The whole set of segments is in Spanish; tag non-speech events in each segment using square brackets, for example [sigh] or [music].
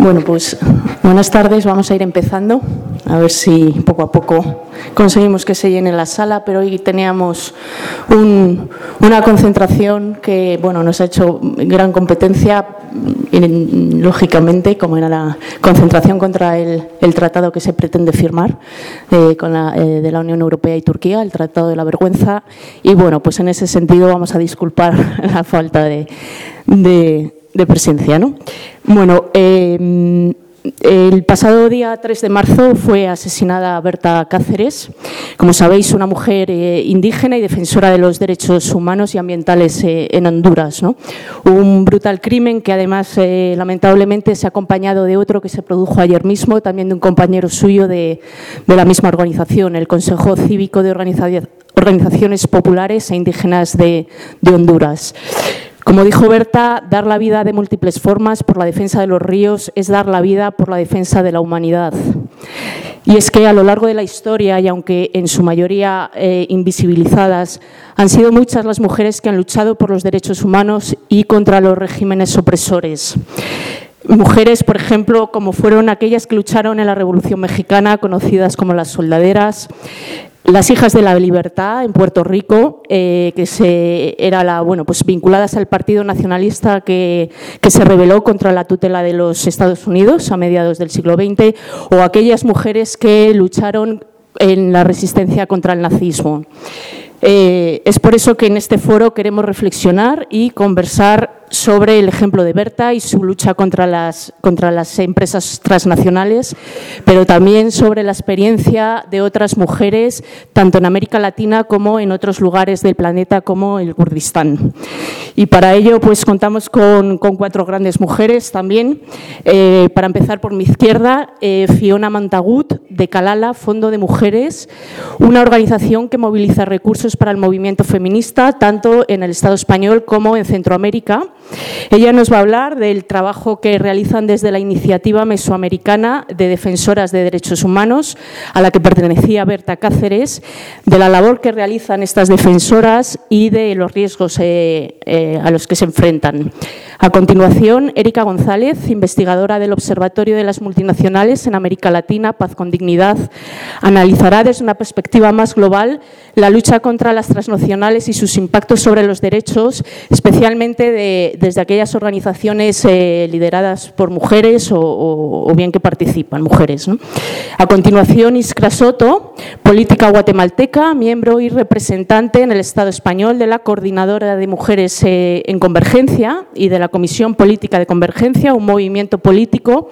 Bueno, pues buenas tardes. Vamos a ir empezando. A ver si poco a poco conseguimos que se llene la sala, pero hoy teníamos una concentración que bueno, nos ha hecho gran competencia, lógicamente, como era la concentración contra el, tratado que se pretende firmar eh, con la, eh, de la Unión Europea y Turquía, el Tratado de la Vergüenza. Y bueno, pues en ese sentido vamos a disculpar [laughs] la falta de, de presencia. ¿no? Bueno, eh, el pasado día 3 de marzo fue asesinada Berta Cáceres, como sabéis, una mujer eh, indígena y defensora de los derechos humanos y ambientales eh, en Honduras. Un brutal crimen que además lamentablemente se ha acompañado de otro que se produjo ayer mismo, también de un compañero suyo de, la misma organización, el Consejo Cívico de Organizaciones Populares e Indígenas de Honduras. Como dijo Berta, dar la vida de múltiples formas por la defensa de los ríos es dar la vida por la defensa de la humanidad. Y es que a lo largo de la historia, y aunque en su mayoría eh, invisibilizadas, han sido muchas las mujeres que han luchado por los derechos humanos y contra los regímenes opresores. Mujeres, por ejemplo, como fueron aquellas que lucharon en la Revolución Mexicana, conocidas como las soldaderas, las hijas de la libertad en Puerto Rico, eh, que se, era la, bueno, pues vinculadas al Partido Nacionalista que, que, se rebeló contra la tutela de los Estados Unidos a mediados del siglo XX, o aquellas mujeres que lucharon en la resistencia contra el nazismo. Eh, es por eso que en este foro queremos reflexionar y conversar sobre el ejemplo de Berta y su lucha contra las, contra las empresas transnacionales, pero también sobre la experiencia de otras mujeres, tanto en América Latina como en otros lugares del planeta, como el Kurdistán. Y para ello, pues contamos con, cuatro grandes mujeres también. Eh, para empezar por mi izquierda, eh, Fiona Mantagut, de Calala, Fondo de Mujeres, una organización que moviliza recursos para el movimiento feminista, tanto en el Estado español como en Centroamérica ella nos va a hablar del trabajo que realizan desde la iniciativa mesoamericana de defensoras de derechos humanos, a la que pertenecía Berta Cáceres, de la labor que realizan estas defensoras y de los riesgos eh, eh, a los que se enfrentan. A continuación, Erika González, investigadora del Observatorio de las Multinacionales en América Latina, Paz con Dignidad, analizará desde una perspectiva más global la lucha contra las transnacionales y sus impactos sobre los derechos, especialmente desde aquellas organizaciones eh, lideradas por mujeres o, bien que participan, mujeres. A continuación, Iskra Soto, política guatemalteca, miembro y representante en el Estado español de la Coordinadora de Mujeres eh, en Convergencia y de la Comisión Política de Convergencia, un movimiento político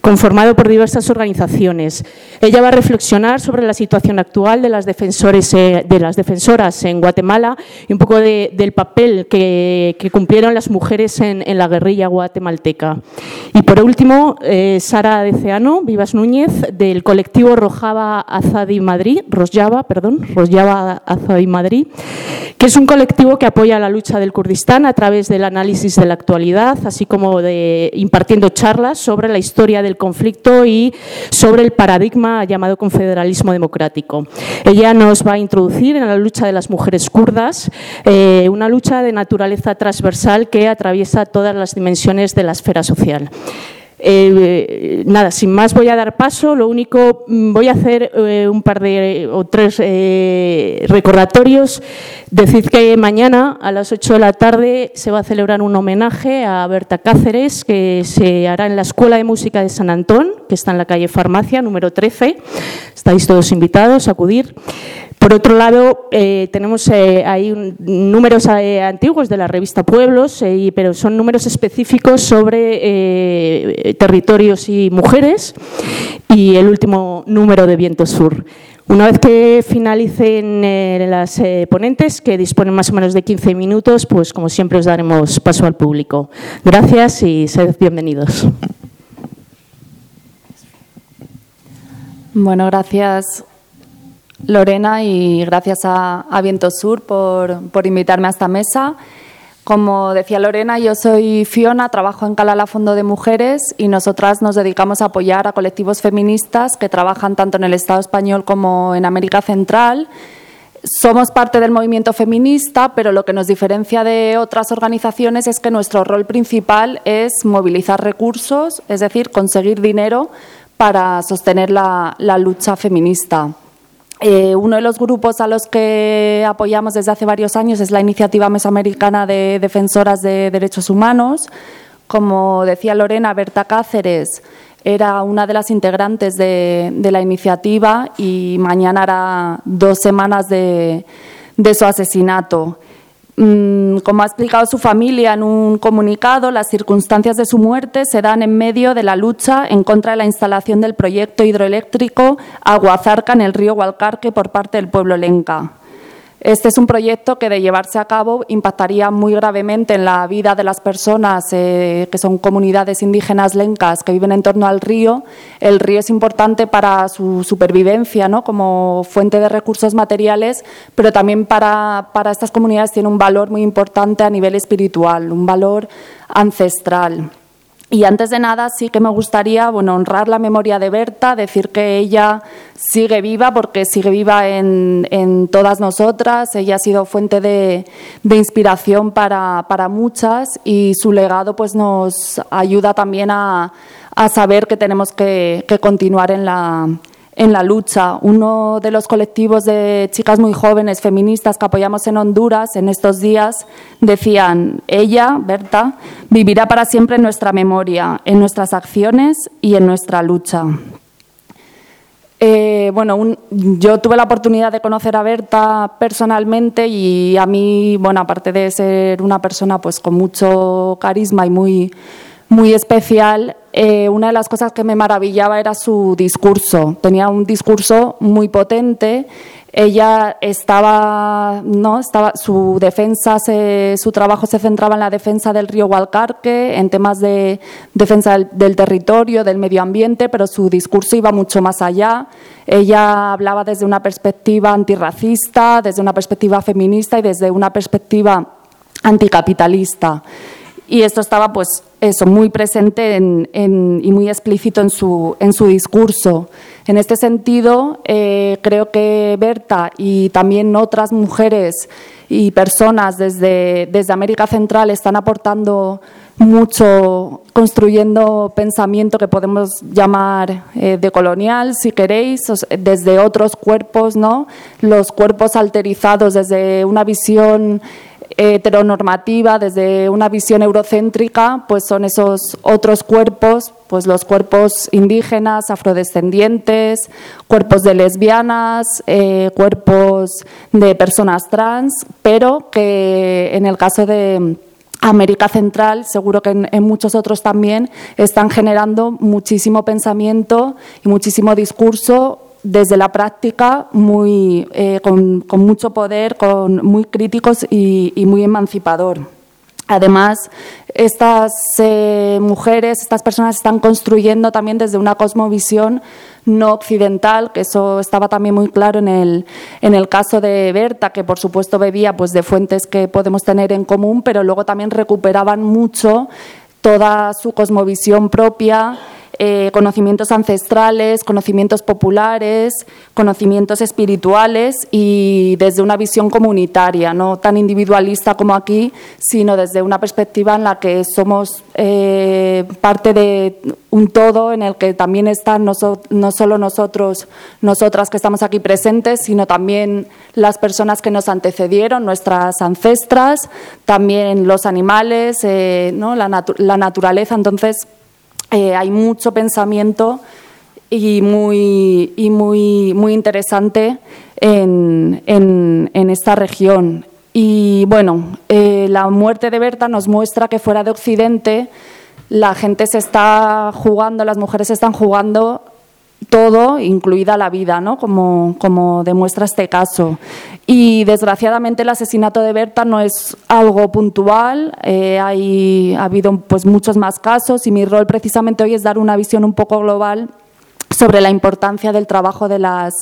conformado por diversas organizaciones. Ella va a reflexionar sobre la situación actual de las, defensores, eh, de las defensoras en Guatemala y un poco del papel que, cumplieron las mujeres en, la guerrilla guatemalteca. Y por último, eh, Sara Deceano, Vivas Núñez, del colectivo Rojava Azadi Madrid, Rojava, perdón, Rojava Azadi Madrid, que es un colectivo que apoya la lucha del Kurdistán a través del análisis de la actualidad así como impartiendo charlas sobre la historia del conflicto y sobre el paradigma llamado confederalismo democrático. Ella nos va a introducir en la lucha de las mujeres kurdas, eh, una lucha de naturaleza transversal que atraviesa todas las dimensiones de la esfera social. Eh, nada, sin más voy a dar paso. Lo único, mm, voy a hacer eh, un par de o tres eh, recordatorios. Decid que mañana a las 8 de la tarde se va a celebrar un homenaje a Berta Cáceres que se hará en la Escuela de Música de San Antón, que está en la calle Farmacia, número 13. Estáis todos invitados a acudir. Por otro lado, eh, tenemos eh, ahí números eh, antiguos de la revista Pueblos, pero son números específicos sobre territorios y mujeres y el último número de Viento Sur. Una vez que finalicen las ponentes, que disponen más o menos de 15 minutos, pues como siempre os daremos paso al público. Gracias y sed bienvenidos. Bueno, gracias Lorena y gracias a, Viento Sur por, invitarme a esta mesa. Como decía Lorena, yo soy Fiona, trabajo en Calala Fondo de Mujeres y nosotras nos dedicamos a apoyar a colectivos feministas que trabajan tanto en el Estado español como en América Central somos parte del movimiento feminista, pero lo que nos diferencia de otras organizaciones es que nuestro rol principal es movilizar recursos, es decir, conseguir dinero para sostener la, lucha feminista. Eh, uno de los grupos a los que apoyamos desde hace varios años es la Iniciativa Mesoamericana de Defensoras de Derechos Humanos. Como decía Lorena, Berta Cáceres era una de las integrantes de, la iniciativa y mañana hará dos semanas de, su asesinato. Mm, como ha explicado su familia en un comunicado, las circunstancias de su muerte se dan en medio de la lucha en contra de la instalación del proyecto hidroeléctrico Aguazarca en el río Hualcarque por parte del pueblo lenca. Este es un proyecto que, de llevarse a cabo, impactaría muy gravemente en la vida de las personas eh, que son comunidades indígenas lencas que viven en torno al río. El río es importante para su supervivencia ¿no? como fuente de recursos materiales, pero también para, para estas comunidades tiene un valor muy importante a nivel espiritual, un valor ancestral. Y antes de nada, sí que me gustaría honrar la memoria de Berta, decir que ella sigue viva, porque sigue viva en, todas nosotras. Ella ha sido fuente de, inspiración para, muchas y su legado pues, nos ayuda también a, saber que tenemos que continuar en la, en la lucha. Uno de los colectivos de chicas muy jóvenes feministas que apoyamos en Honduras en estos días decían, ella, Berta, vivirá para siempre en nuestra memoria, en nuestras acciones y en nuestra lucha. Eh, bueno, yo tuve la oportunidad de conocer a Berta personalmente y a mí, bueno, aparte de ser una persona pues con mucho carisma y muy muy especial, eh, una de las cosas que me maravillaba era su discurso. Tenía un discurso muy potente. Ella estaba, no, su defensa, su trabajo se centraba en la defensa del río Hualcarque, en temas de defensa del, territorio, del medio ambiente, pero su discurso iba mucho más allá. Ella hablaba desde una perspectiva antirracista, desde una perspectiva feminista y desde una perspectiva anticapitalista. Y esto estaba, pues, eso, muy presente y muy explícito en su, en su discurso. En este sentido, eh, creo que Berta y también otras mujeres y personas desde, desde América Central están aportando mucho construyendo pensamiento que podemos llamar eh, decolonial, si queréis, desde otros cuerpos, ¿no? Los cuerpos alterizados desde una visión heteronormativa, desde una visión eurocéntrica, pues son esos otros cuerpos, pues los cuerpos indígenas, afrodescendientes, cuerpos de lesbianas, eh, cuerpos de personas trans, pero que en el caso de América Central, seguro que en, muchos otros también, están generando muchísimo pensamiento y muchísimo discurso desde la práctica muy, eh, con, mucho poder, con, muy críticos y, muy emancipador. Además, estas eh, mujeres, estas personas están construyendo también desde una cosmovisión no occidental, que eso estaba también muy claro en el, en el caso de Berta, que por supuesto bebía pues, de fuentes que podemos tener en común, pero luego también recuperaban mucho toda su cosmovisión propia eh, conocimientos ancestrales, conocimientos populares, conocimientos espirituales y desde una visión comunitaria, no tan individualista como aquí, sino desde una perspectiva en la que somos eh, parte de un todo en el que también están no, no, solo nosotros, nosotras que estamos aquí presentes, sino también las personas que nos antecedieron, nuestras ancestras, también los animales, eh, ¿no? la, la naturaleza. Entonces, eh, hay mucho pensamiento y muy, muy, muy interesante en, en, esta región. Y bueno, eh, la muerte de Berta nos muestra que fuera de Occidente la gente se está jugando, las mujeres se están jugando todo, incluida la vida, ¿no? como, como demuestra este caso. Y desgraciadamente el asesinato de Berta no es algo puntual, eh, hay, ha habido pues, muchos más casos y mi rol precisamente hoy es dar una visión un poco global sobre la importancia del trabajo de las,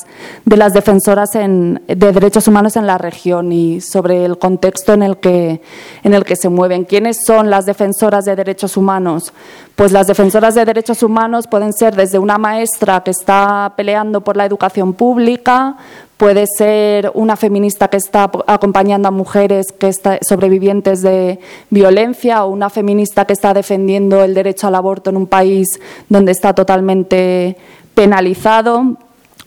de las defensoras en, de derechos humanos en la región y sobre el contexto en el, que, en el que se mueven. ¿Quiénes son las defensoras de derechos humanos? Pues las defensoras de derechos humanos pueden ser desde una maestra que está peleando por la educación pública, puede ser una feminista que está acompañando a mujeres que está, sobrevivientes de violencia o una feminista que está defendiendo el derecho al aborto en un país donde está totalmente penalizado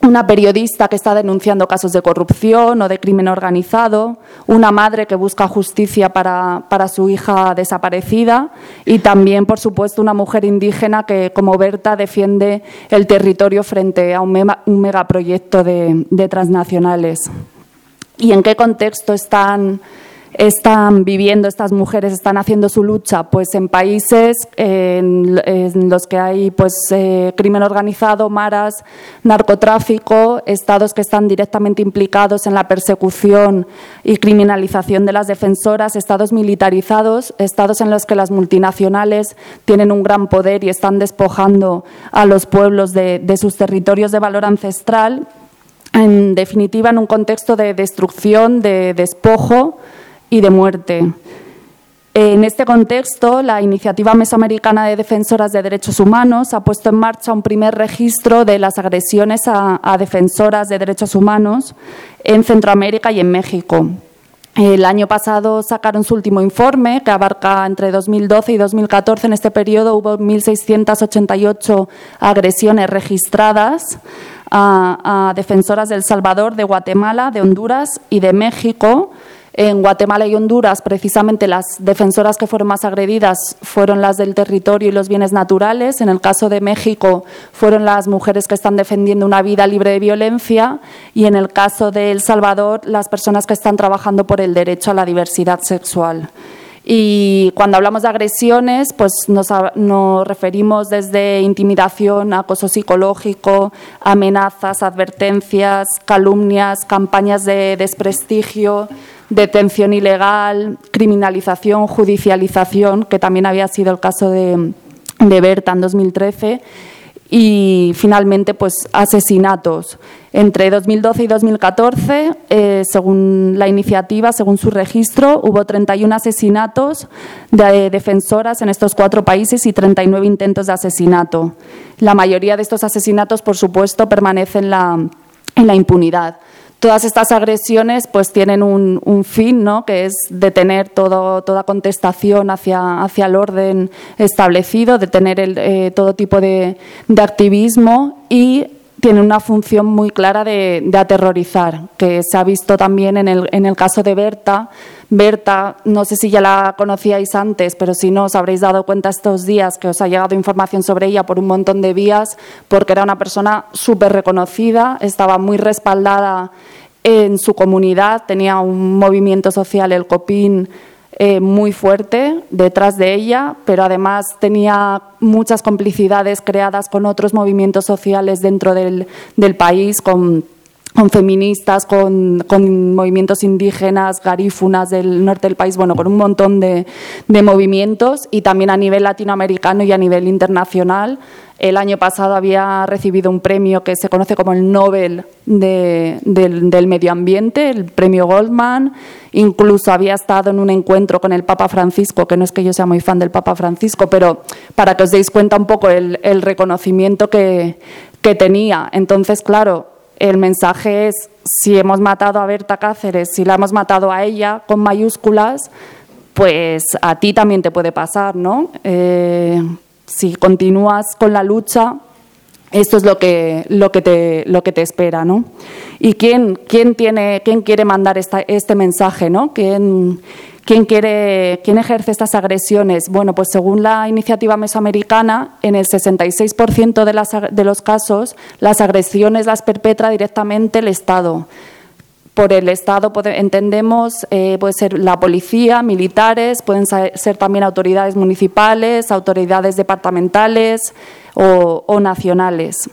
una periodista que está denunciando casos de corrupción o de crimen organizado, una madre que busca justicia para, su hija desaparecida y también, por supuesto, una mujer indígena que, como Berta, defiende el territorio frente a un, un megaproyecto de, de transnacionales. ¿Y en qué contexto están están viviendo estas mujeres, están haciendo su lucha? Pues en países en, los que hay pues, eh, crimen organizado, maras, narcotráfico, estados que están directamente implicados en la persecución y criminalización de las defensoras, estados militarizados, estados en los que las multinacionales tienen un gran poder y están despojando a los pueblos de, de sus territorios de valor ancestral. En definitiva, en un contexto de destrucción, de despojo, y de muerte. En este contexto, la Iniciativa Mesoamericana de Defensoras de Derechos Humanos ha puesto en marcha un primer registro de las agresiones a, defensoras de derechos humanos en Centroamérica y en México. El año pasado sacaron su último informe, que abarca entre 2012 y 2014. En este periodo hubo 1.688 agresiones registradas a, defensoras de El Salvador, de Guatemala, de Honduras y de México en Guatemala y Honduras, precisamente las defensoras que fueron más agredidas fueron las del territorio y los bienes naturales. En el caso de México fueron las mujeres que están defendiendo una vida libre de violencia y en el caso de El Salvador las personas que están trabajando por el derecho a la diversidad sexual. Y cuando hablamos de agresiones, pues nos, nos, referimos desde intimidación, acoso psicológico, amenazas, advertencias, calumnias, campañas de desprestigio, detención ilegal, criminalización, judicialización, que también había sido el caso de, Berta en 2013, y finalmente pues asesinatos. Entre 2012 y 2014, eh, según la iniciativa, según su registro, hubo 31 asesinatos de defensoras en estos cuatro países y 39 intentos de asesinato. La mayoría de estos asesinatos, por supuesto, permanecen en la impunidad todas estas agresiones pues tienen un, fin, ¿no? que es detener todo, toda contestación hacia, hacia el orden establecido, detener el, eh, todo tipo de, activismo y tiene una función muy clara de, aterrorizar, que se ha visto también en el, en el caso de Berta. Berta, no sé si ya la conocíais antes, pero si no os habréis dado cuenta estos días que os ha llegado información sobre ella por un montón de vías, porque era una persona súper reconocida, estaba muy respaldada en su comunidad, tenía un movimiento social, el COPIN, eh, muy fuerte detrás de ella, pero además tenía muchas complicidades creadas con otros movimientos sociales dentro del, del país, con con feministas, con, movimientos indígenas, garífunas del norte del país, bueno, con un montón de, movimientos y también a nivel latinoamericano y a nivel internacional. El año pasado había recibido un premio que se conoce como el Nobel de, del, del, Medio Ambiente, el premio Goldman. Incluso había estado en un encuentro con el Papa Francisco, que no es que yo sea muy fan del Papa Francisco, pero para que os deis cuenta un poco el, reconocimiento que tenía. Entonces, claro, el mensaje es, si hemos matado a Berta Cáceres, si la hemos matado a ella con mayúsculas, pues a ti también te puede pasar, ¿no? Eh, si continúas con la lucha, esto es lo que, lo que, te, lo que te espera, ¿no? ¿Y quién, quién, tiene, quién quiere mandar esta, este mensaje, ¿no? ¿Quién, ¿Quién, quiere, ¿Quién ejerce estas agresiones? Bueno, pues según la iniciativa mesoamericana, en el 66% de, las, de los casos, las agresiones las perpetra directamente el Estado. Por el Estado entendemos, eh, puede ser la policía, militares, pueden ser también autoridades municipales, autoridades departamentales o, nacionales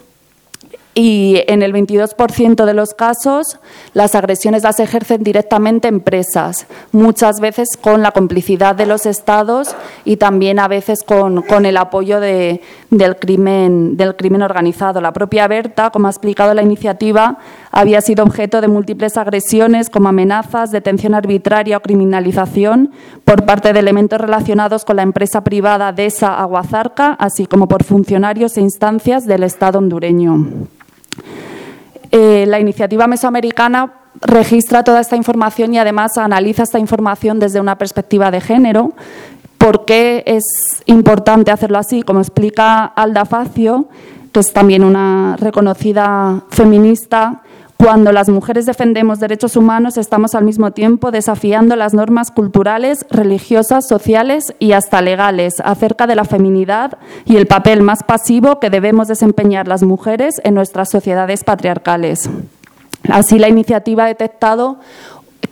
y en el 22% de los casos las agresiones las ejercen directamente empresas, muchas veces con la complicidad de los estados y también a veces con, el apoyo de, del, crimen, del crimen organizado. La propia Berta, como ha explicado la iniciativa, había sido objeto de múltiples agresiones como amenazas, detención arbitraria o criminalización por parte de elementos relacionados con la empresa privada DESA Aguazarca, así como por funcionarios e instancias del Estado hondureño. Eh, la iniciativa mesoamericana registra toda esta información y además analiza esta información desde una perspectiva de género. ¿Por qué es importante hacerlo así? Como explica Alda Facio, que es también una reconocida feminista, cuando las mujeres defendemos derechos humanos, estamos al mismo tiempo desafiando las normas culturales, religiosas, sociales y hasta legales acerca de la feminidad y el papel más pasivo que debemos desempeñar las mujeres en nuestras sociedades patriarcales. Así, la iniciativa ha detectado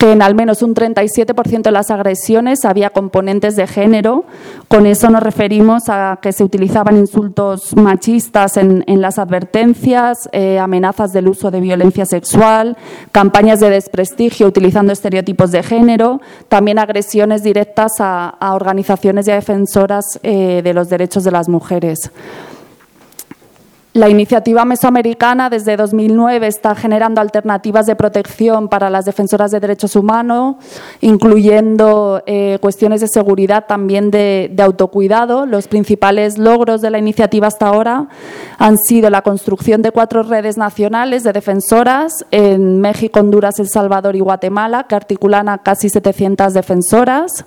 que en al menos un 37% de las agresiones había componentes de género. Con eso nos referimos a que se utilizaban insultos machistas en, las advertencias, eh, amenazas del uso de violencia sexual, campañas de desprestigio utilizando estereotipos de género, también agresiones directas a, organizaciones y defensoras eh, de los derechos de las mujeres. La iniciativa mesoamericana desde 2009 está generando alternativas de protección para las defensoras de derechos humanos, incluyendo eh, cuestiones de seguridad, también de, autocuidado. Los principales logros de la iniciativa hasta ahora han sido la construcción de cuatro redes nacionales de defensoras en México, Honduras, El Salvador y Guatemala, que articulan a casi 700 defensoras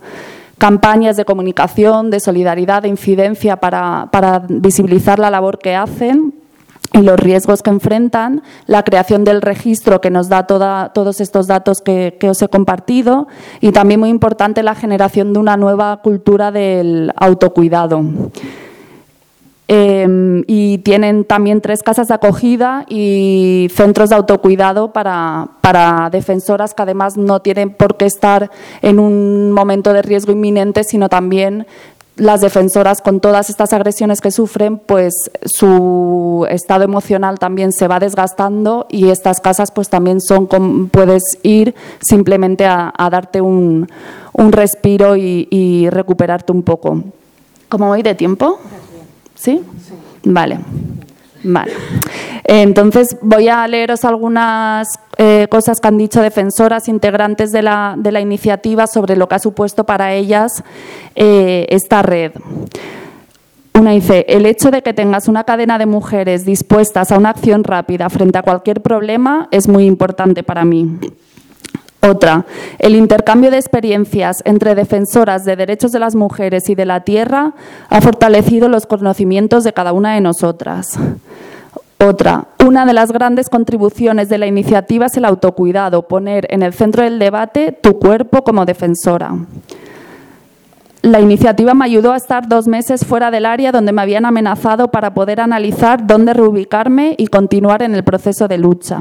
campañas de comunicación, de solidaridad, de incidencia para, visibilizar la labor que hacen y los riesgos que enfrentan, la creación del registro que nos da todos estos datos que, os he compartido y también muy importante la generación de una nueva cultura del autocuidado. Em, y tienen también tres casas de acogida y centros de autocuidado para, para, defensoras que además no tienen por qué estar en un momento de riesgo inminente, sino también las defensoras con todas estas agresiones que sufren, pues su estado emocional también se va desgastando y estas casas pues también son, puedes ir simplemente a, darte un, respiro y recuperarte un poco. ¿Cómo voy de tiempo? ¿Sí? Vale. Vale. Entonces voy a leeros algunas eh, cosas que han dicho defensoras integrantes de la, de la, iniciativa sobre lo que ha supuesto para ellas eh, esta red. Una dice, el hecho de que tengas una cadena de mujeres dispuestas a una acción rápida frente a cualquier problema es muy importante para mí. Otra, el intercambio de experiencias entre defensoras de derechos de las mujeres y de la tierra ha fortalecido los conocimientos de cada una de nosotras. Otra, una de las grandes contribuciones de la iniciativa es el autocuidado, poner en el centro del debate tu cuerpo como defensora. La iniciativa me ayudó a estar dos meses fuera del área donde me habían amenazado para poder analizar dónde reubicarme y continuar en el proceso de lucha.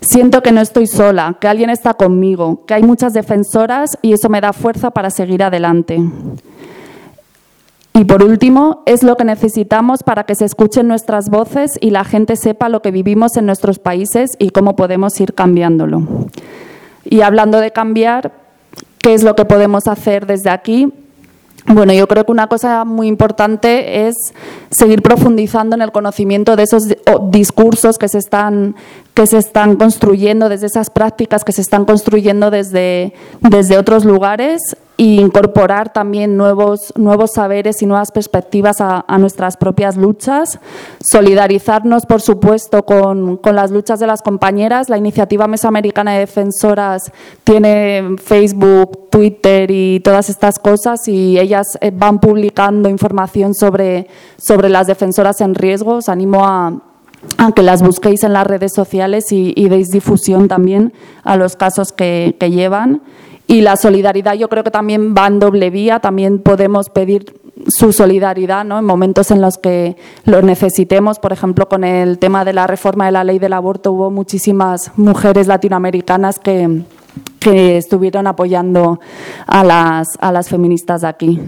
Siento que no estoy sola, que alguien está conmigo, que hay muchas defensoras y eso me da fuerza para seguir adelante. Y por último, es lo que necesitamos para que se escuchen nuestras voces y la gente sepa lo que vivimos en nuestros países y cómo podemos ir cambiándolo. Y hablando de cambiar, ¿qué es lo que podemos hacer desde aquí? Bueno, yo creo que una cosa muy importante es seguir profundizando en el conocimiento de esos discursos que se están que se están construyendo desde esas prácticas que se están construyendo desde, desde otros lugares e incorporar también nuevos, nuevos saberes y nuevas perspectivas a, nuestras propias luchas, solidarizarnos, por supuesto, con, con, las luchas de las compañeras. La iniciativa Mesoamericana de Defensoras tiene Facebook, Twitter y todas estas cosas y ellas eh, van publicando información sobre, sobre las defensoras en riesgo. Os animo a, aunque las busquéis en las redes sociales y, deis difusión también a los casos que, llevan. Y la solidaridad yo creo que también va en doble vía, también podemos pedir su solidaridad ¿no? en momentos en los que lo necesitemos. Por ejemplo, con el tema de la reforma de la ley del aborto hubo muchísimas mujeres latinoamericanas que, que estuvieron apoyando a las, a las feministas de aquí.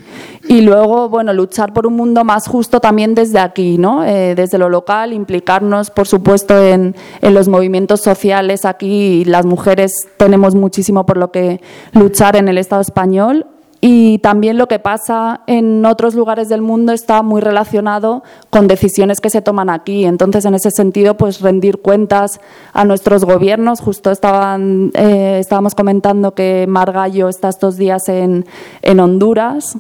Y luego, bueno, luchar por un mundo más justo también desde aquí, ¿no? Eh, desde lo local, implicarnos, por supuesto, en, en los movimientos sociales. Aquí las mujeres tenemos muchísimo por lo que luchar en el Estado español y también lo que pasa en otros lugares del mundo está muy relacionado con decisiones que se toman aquí. Entonces, en ese sentido, pues rendir cuentas a nuestros gobiernos. Justo estaban, eh, estábamos comentando que Margallo está estos días en, en Honduras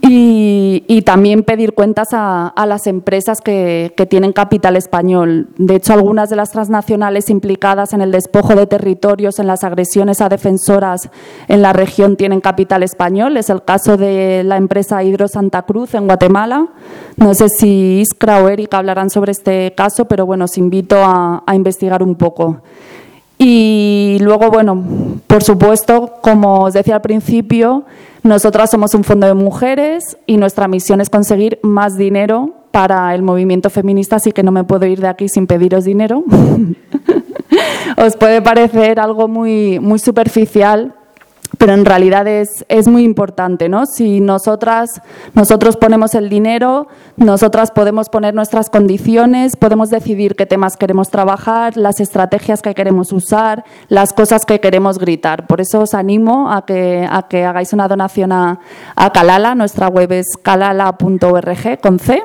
y, también pedir cuentas a, las empresas que, tienen capital español. De hecho, algunas de las transnacionales implicadas en el despojo de territorios, en las agresiones a defensoras en la región, tienen capital español. Es el caso de la empresa Hidro Santa Cruz en Guatemala. No sé si Iskra o Erika hablarán sobre este caso, pero bueno, os invito a, a investigar un poco. Y luego, bueno, por supuesto, como os decía al principio, nosotras somos un fondo de mujeres y nuestra misión es conseguir más dinero para el movimiento feminista, así que no me puedo ir de aquí sin pediros dinero. [laughs] Os puede parecer algo muy, muy superficial, pero en realidad es, es, muy importante, ¿no? Si nosotras, nosotros ponemos el dinero, nosotras podemos poner nuestras condiciones, podemos decidir qué temas queremos trabajar, las estrategias que queremos usar, las cosas que queremos gritar. Por eso os animo a que, a que hagáis una donación a, a Kalala, nuestra web es kalala.org con C.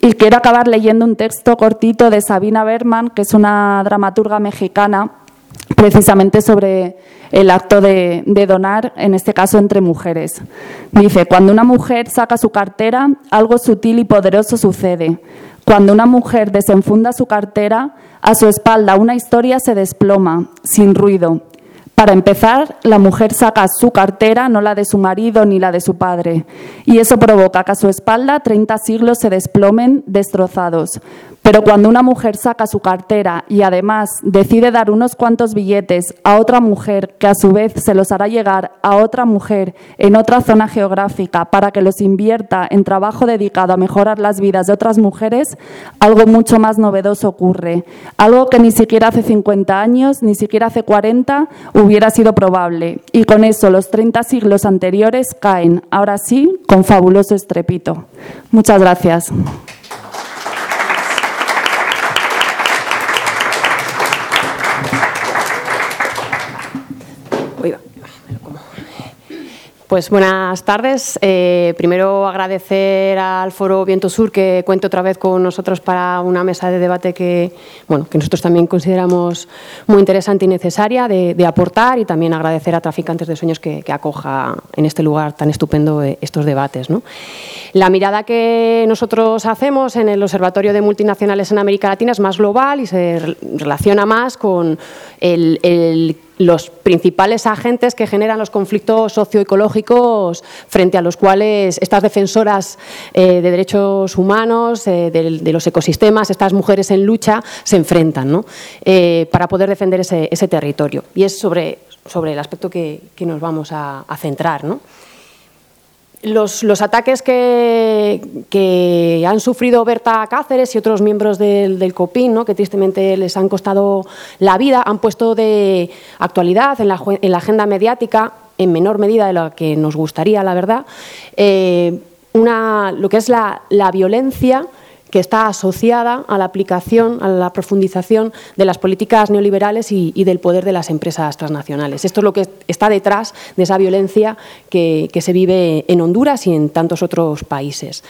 Y quiero acabar leyendo un texto cortito de Sabina Berman, que es una dramaturga mexicana, precisamente sobre el acto de, donar, en este caso entre mujeres. Dice, cuando una mujer saca su cartera, algo sutil y poderoso sucede. Cuando una mujer desenfunda su cartera, a su espalda una historia se desploma, sin ruido. Para empezar, la mujer saca su cartera, no la de su marido ni la de su padre, y eso provoca que a su espalda 30 siglos se desplomen destrozados. Pero cuando una mujer saca su cartera y además decide dar unos cuantos billetes a otra mujer que a su vez se los hará llegar a otra mujer en otra zona geográfica para que los invierta en trabajo dedicado a mejorar las vidas de otras mujeres, algo mucho más novedoso ocurre. Algo que ni siquiera hace 50 años, ni siquiera hace 40 hubiera sido probable. Y con eso los 30 siglos anteriores caen, ahora sí, con fabuloso estrepito. Muchas gracias. Pues buenas tardes. Eh, primero agradecer al Foro Viento Sur que cuente otra vez con nosotros para una mesa de debate que, bueno, que nosotros también consideramos muy interesante y necesaria de, aportar y también agradecer a Traficantes de Sueños que, acoja en este lugar tan estupendo eh, estos debates. La mirada que nosotros hacemos en el Observatorio de Multinacionales en América Latina es más global y se relaciona más con el los principales agentes que generan los conflictos socioecológicos frente a los cuales estas defensoras eh, de derechos humanos, eh, de, los ecosistemas, estas mujeres en lucha, se enfrentan eh, para poder defender ese, territorio. Y es sobre, sobre el aspecto que, nos vamos a, a centrar. ¿no? Los, ataques que, han sufrido Berta Cáceres y otros miembros del, COPIN, ¿no? que tristemente les han costado la vida, han puesto de actualidad en la, agenda mediática, en menor medida de lo que nos gustaría, la verdad, eh, una, lo que es la, la violencia que está asociada a la aplicación, a la profundización de las políticas neoliberales y, del poder de las empresas transnacionales. Esto es lo que está detrás de esa violencia que, se vive en Honduras y en tantos otros países.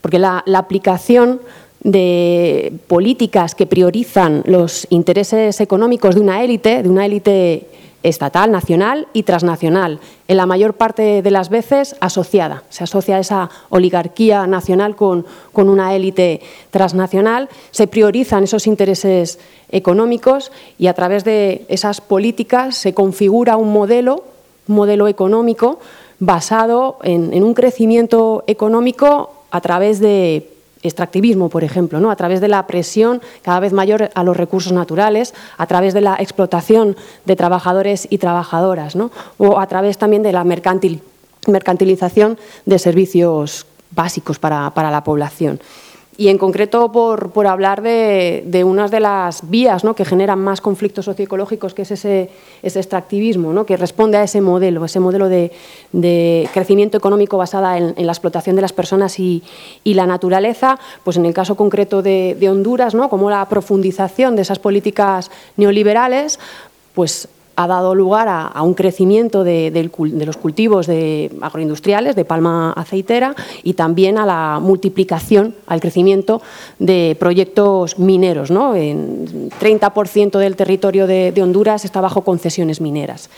Porque la, aplicación de políticas que priorizan los intereses económicos de una élite, de una élite estatal, nacional y transnacional, en la mayor parte de las veces asociada. Se asocia esa oligarquía nacional con, una élite transnacional, se priorizan esos intereses económicos y a través de esas políticas se configura un modelo, modelo económico basado en un crecimiento económico a través de extractivismo, por ejemplo, ¿no? a través de la presión cada vez mayor a los recursos naturales, a través de la explotación de trabajadores y trabajadoras, ¿no? o a través también de la mercantilización de servicios básicos para, para la población y en concreto por, por hablar de, de, unas de las vías ¿no? que generan más conflictos socioecológicos, que es ese, ese extractivismo, ¿no? que responde a ese modelo, ese modelo de, de crecimiento económico basada en, la explotación de las personas y, y, la naturaleza, pues en el caso concreto de, de Honduras, ¿no? como la profundización de esas políticas neoliberales, pues ha dado lugar a, un crecimiento de, los cultivos de agroindustriales, de palma aceitera, y también a la multiplicación, al crecimiento de proyectos mineros. ¿no? En 30% del territorio de, Honduras está bajo concesiones mineras.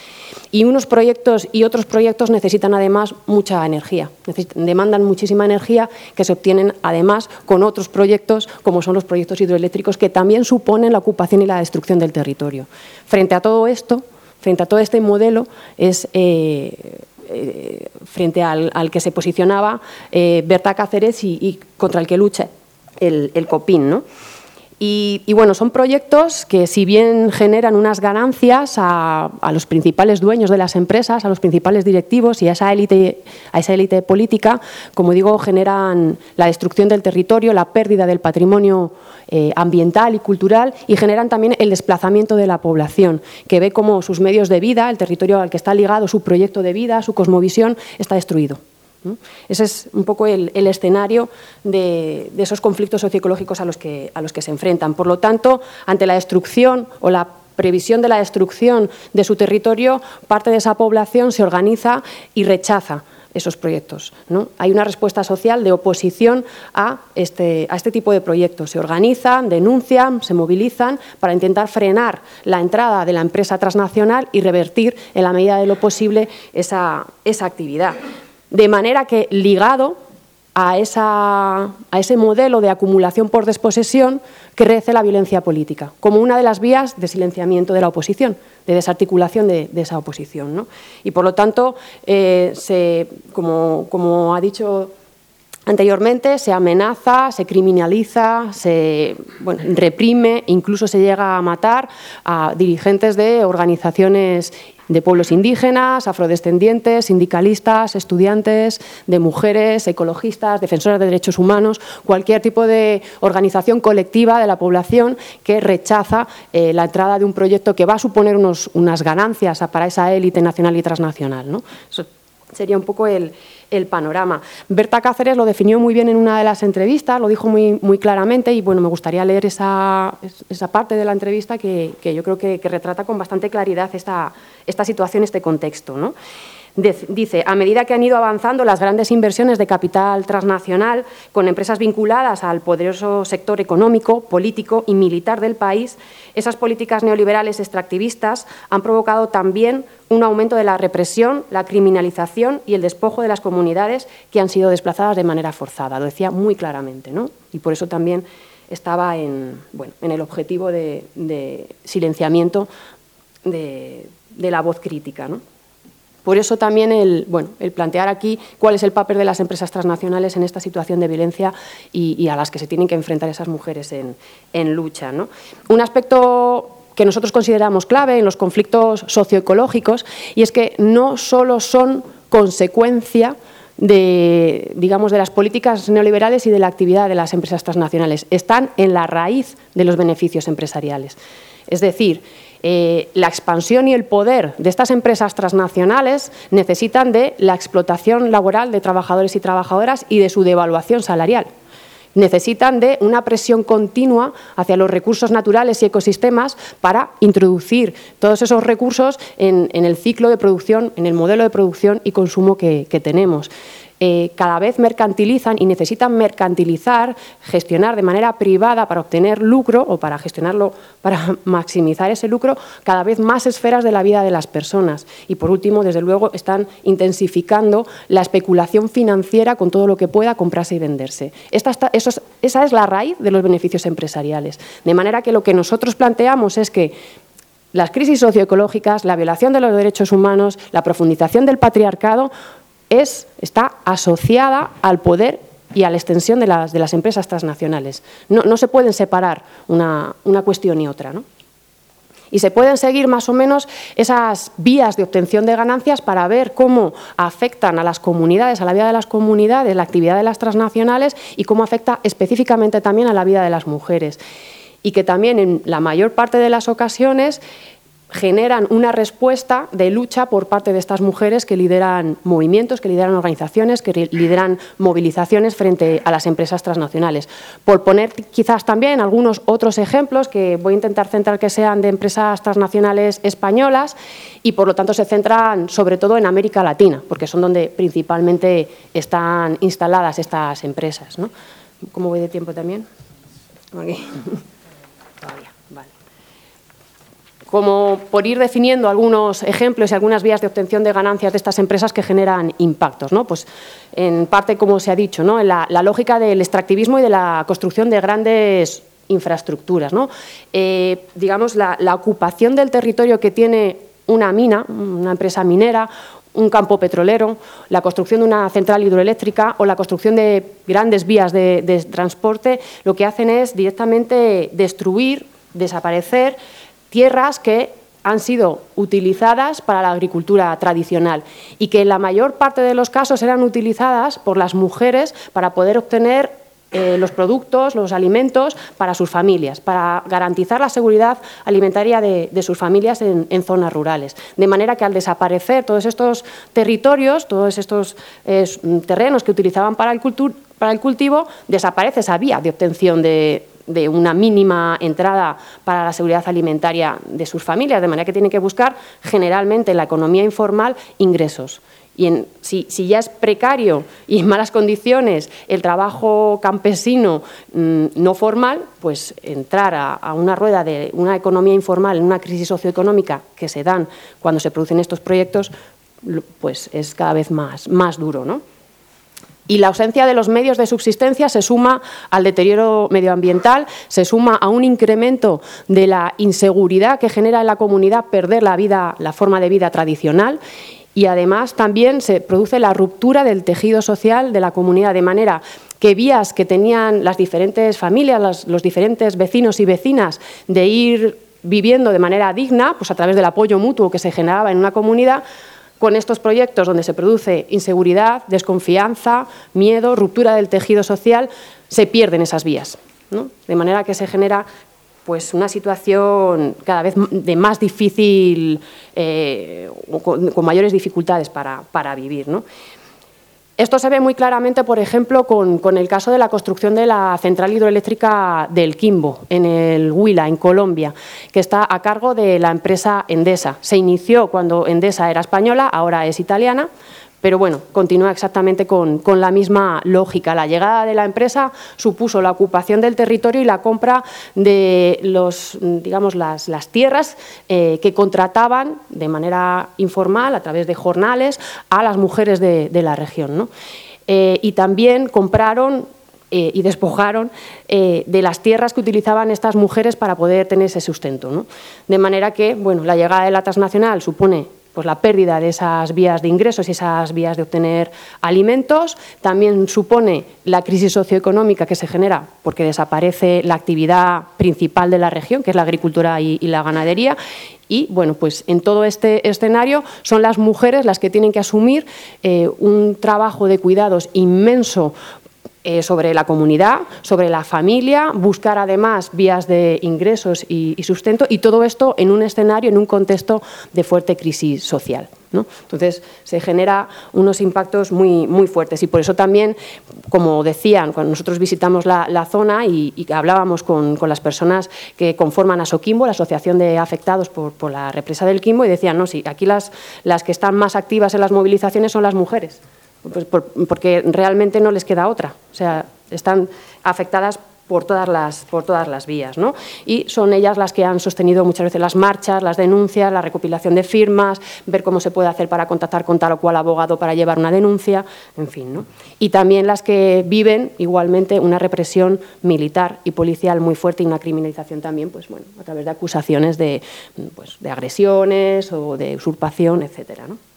Y unos proyectos y otros proyectos necesitan además mucha energía, demandan muchísima energía que se obtienen además con otros proyectos como son los proyectos hidroeléctricos que también suponen la ocupación y la destrucción del territorio. Frente a todo esto, frente a todo este modelo, es eh, eh, frente al, que se posicionaba eh, Berta Cáceres y, contra el que lucha el, el COPIN. ¿no? Y, bueno, son proyectos que si bien generan unas ganancias a, los principales dueños de las empresas, a los principales directivos y a esa élite, a esa élite política, como digo, generan la destrucción del territorio, la pérdida del patrimonio eh, ambiental y cultural y generan también el desplazamiento de la población, que ve como sus medios de vida, el territorio al que está ligado su proyecto de vida, su cosmovisión, está destruido. Ese es un poco el, escenario de, esos conflictos socioecológicos a los, que, a los que se enfrentan. Por lo tanto, ante la destrucción o la previsión de la destrucción de su territorio, parte de esa población se organiza y rechaza esos proyectos. ¿no? Hay una respuesta social de oposición a este, este tipo de proyectos. Se organizan, denuncian, se movilizan para intentar frenar la entrada de la empresa transnacional y revertir en la medida de lo posible esa actividad. De manera que ligado a, ese modelo de acumulación por desposesión crece la violencia política, como una de las vías de silenciamiento de la oposición, de desarticulación de, esa oposición. Y por lo tanto, eh, como, ha dicho anteriormente, se amenaza, se criminaliza, se reprime, incluso se llega a matar a dirigentes de organizaciones de pueblos indígenas, afrodescendientes, sindicalistas, estudiantes, de mujeres, ecologistas, defensoras de derechos humanos, cualquier tipo de organización colectiva de la población que rechaza eh, la entrada de un proyecto que va a suponer unas ganancias para esa élite nacional y transnacional. ¿no? Sería un poco el, panorama. Berta Cáceres lo definió muy bien en una de las entrevistas, lo dijo muy, muy claramente y bueno, me gustaría leer esa, esa parte de la entrevista que, yo creo que, que, retrata con bastante claridad esta, esta situación, este contexto. ¿no? Dice, a medida que han ido avanzando las grandes inversiones de capital transnacional con empresas vinculadas al poderoso sector económico, político y militar del país, esas políticas neoliberales extractivistas han provocado también un aumento de la represión, la criminalización y el despojo de las comunidades que han sido desplazadas de manera forzada. Lo decía muy claramente, ¿no? Y por eso también estaba en, bueno, en el objetivo de, silenciamiento de, de la voz crítica. ¿no? Por eso también el, bueno, el plantear aquí cuál es el papel de las empresas transnacionales en esta situación de violencia y, a las que se tienen que enfrentar esas mujeres en, lucha. Un aspecto que nosotros consideramos clave en los conflictos socioecológicos y es que no solo son consecuencia de, digamos, de las políticas neoliberales y de la actividad de las empresas transnacionales, están en la raíz de los beneficios empresariales. Es decir, eh, la expansión y el poder de estas empresas transnacionales necesitan de la explotación laboral de trabajadores y trabajadoras y de su devaluación salarial. Necesitan de una presión continua hacia los recursos naturales y ecosistemas para introducir todos esos recursos en, el ciclo de producción, en el modelo de producción y consumo que tenemos. Eh, cada vez mercantilizan y necesitan mercantilizar, gestionar de manera privada para obtener lucro o para gestionarlo, para [laughs] maximizar ese lucro, cada vez más esferas de la vida de las personas. Y por último, desde luego, están intensificando la especulación financiera con todo lo que pueda comprarse y venderse. esa es la raíz de los beneficios empresariales. De manera que lo que nosotros planteamos es que las crisis socioecológicas, la violación de los derechos humanos, la profundización del patriarcado es, está asociada al poder y a la extensión de las, de las empresas transnacionales. No, se pueden separar una, cuestión y otra. Y se pueden seguir más o menos esas vías de obtención de ganancias para ver cómo afectan a las comunidades, a la vida de las comunidades, la actividad de las transnacionales y cómo afecta específicamente también a la vida de las mujeres. Y que también en la mayor parte de las ocasiones generan una respuesta de lucha por parte de estas mujeres que lideran movimientos, que lideran organizaciones, que lideran movilizaciones frente a las empresas transnacionales. Por poner quizás también algunos otros ejemplos que voy a intentar centrar que sean de empresas transnacionales españolas y por lo tanto se centran sobre todo en América Latina, porque son donde principalmente están instaladas estas empresas. ¿Cómo voy de tiempo también? Aquí. [laughs] como por ir definiendo algunos ejemplos y algunas vías de obtención de ganancias de estas empresas que generan impactos. ¿no? Pues en parte, como se ha dicho, ¿no? la, la lógica del extractivismo y de la construcción de grandes infraestructuras. ¿no? Eh, digamos, la, ocupación del territorio que tiene una mina, una empresa minera, un campo petrolero, la construcción de una central hidroeléctrica o la construcción de grandes vías de transporte, lo que hacen es directamente destruir, desaparecer tierras que han sido utilizadas para la agricultura tradicional y que en la mayor parte de los casos eran utilizadas por las mujeres para poder obtener eh, los productos, los alimentos para sus familias, para garantizar la seguridad alimentaria de, sus familias en, zonas rurales. De manera que al desaparecer todos estos territorios, todos estos eh, terrenos que utilizaban para el, para el cultivo, desaparece esa vía de obtención de, de una mínima entrada para la seguridad alimentaria de sus familias, de manera que tienen que buscar generalmente en la economía informal ingresos. Y si, ya es precario y en malas condiciones el trabajo campesino mm, no formal, pues entrar a, una rueda de una economía informal, en una crisis socioeconómica que se dan cuando se producen estos proyectos, pues es cada vez más, más duro. ¿no? Y la ausencia de los medios de subsistencia se suma al deterioro medioambiental, se suma a un incremento de la inseguridad que genera en la comunidad perder la vida, la forma de vida tradicional. Y además también se produce la ruptura del tejido social de la comunidad de manera que vías que tenían las diferentes familias, los, diferentes vecinos y vecinas de ir viviendo de manera digna, pues a través del apoyo mutuo que se generaba en una comunidad, con estos proyectos donde se produce inseguridad, desconfianza, miedo, ruptura del tejido social, se pierden esas vías. De manera que se genera pues, una situación cada vez de más difícil, eh, con, con, mayores dificultades para, para vivir. ¿no? Esto se ve muy claramente, por ejemplo, con, el caso de la construcción de la central hidroeléctrica del Quimbo, en el Huila, en Colombia, que está a cargo de la empresa Endesa. Se inició cuando Endesa era española, ahora es italiana, pero bueno, continúa exactamente con, la misma lógica. La llegada de la empresa supuso la ocupación del territorio y la compra de los, digamos, las, tierras eh, que contrataban de manera informal, a través de jornales, a las mujeres de, la región. Eh, y también compraron eh, y despojaron de las tierras que utilizaban estas mujeres para poder tener ese sustento. De manera que bueno, la llegada de la transnacional supone pues la pérdida de esas vías de ingresos y esas vías de obtener alimentos. También supone la crisis socioeconómica que se genera porque desaparece la actividad principal de la región, que es la agricultura y, la ganadería. Y bueno, pues en todo este escenario son las mujeres las que tienen que asumir eh, un trabajo de cuidados inmenso eh, sobre la comunidad, sobre la familia, buscar además vías de ingresos y, sustento y todo esto en un escenario, en un contexto de fuerte crisis social. Entonces se genera unos impactos muy, muy fuertes y por eso también, como decían, cuando nosotros visitamos la, zona y, hablábamos con, las personas que conforman a la Asociación de Afectados por, por la Represa del Quimbo, y decían, no, sí, aquí las, las que están más activas en las movilizaciones son las mujeres pues porque realmente no les queda otra. O sea, están afectadas por todas las, por todas las vías. ¿no? Y son ellas las que han sostenido muchas veces las marchas, las denuncias, la recopilación de firmas, ver cómo se puede hacer para contactar con tal o cual abogado para llevar una denuncia, en fin. ¿no? Y también las que viven igualmente una represión militar y policial muy fuerte y una criminalización también pues, bueno, a través de acusaciones de, pues, de agresiones o de usurpación, etcétera. ¿no?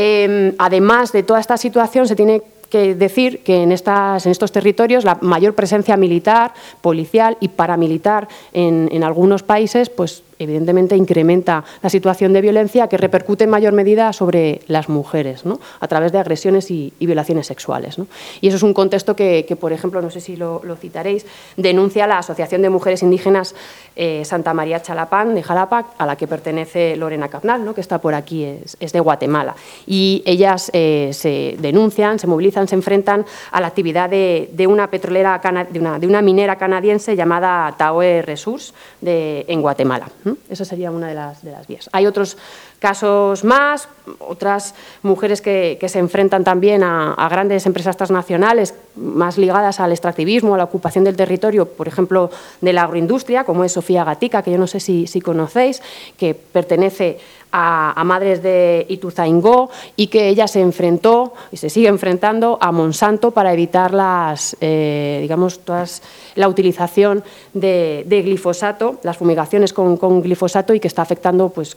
Em, además de toda esta situación, se tiene que decir que en, estos territorios la mayor presencia militar, policial y paramilitar en, algunos países pues, evidentemente incrementa la situación de violencia que repercute en mayor medida sobre las mujeres, a través de agresiones y, violaciones sexuales. Y eso es un contexto que, por ejemplo, no sé si lo, citaréis, denuncia la Asociación de Mujeres Indígenas eh, Santa María Chalapán de Jalapa, a la que pertenece Lorena Capnal, que está por aquí, es, de Guatemala. Y ellas eh, se denuncian, se movilizan, se enfrentan a la actividad de, una petrolera, de una, de una minera canadiense llamada Taoe Resource en Guatemala. Esa sería una de las, vías. Hay otros casos más, otras mujeres que, se enfrentan también a, grandes empresas transnacionales más ligadas al extractivismo, a la ocupación del territorio, por ejemplo, de la agroindustria, como es Sofía Gatica, que yo no sé si conocéis, que pertenece a, madres de Ituzaingó y que ella se enfrentó y se sigue enfrentando a Monsanto para evitar las, eh, digamos, todas, la utilización de, glifosato, las fumigaciones con, glifosato y que está afectando pues,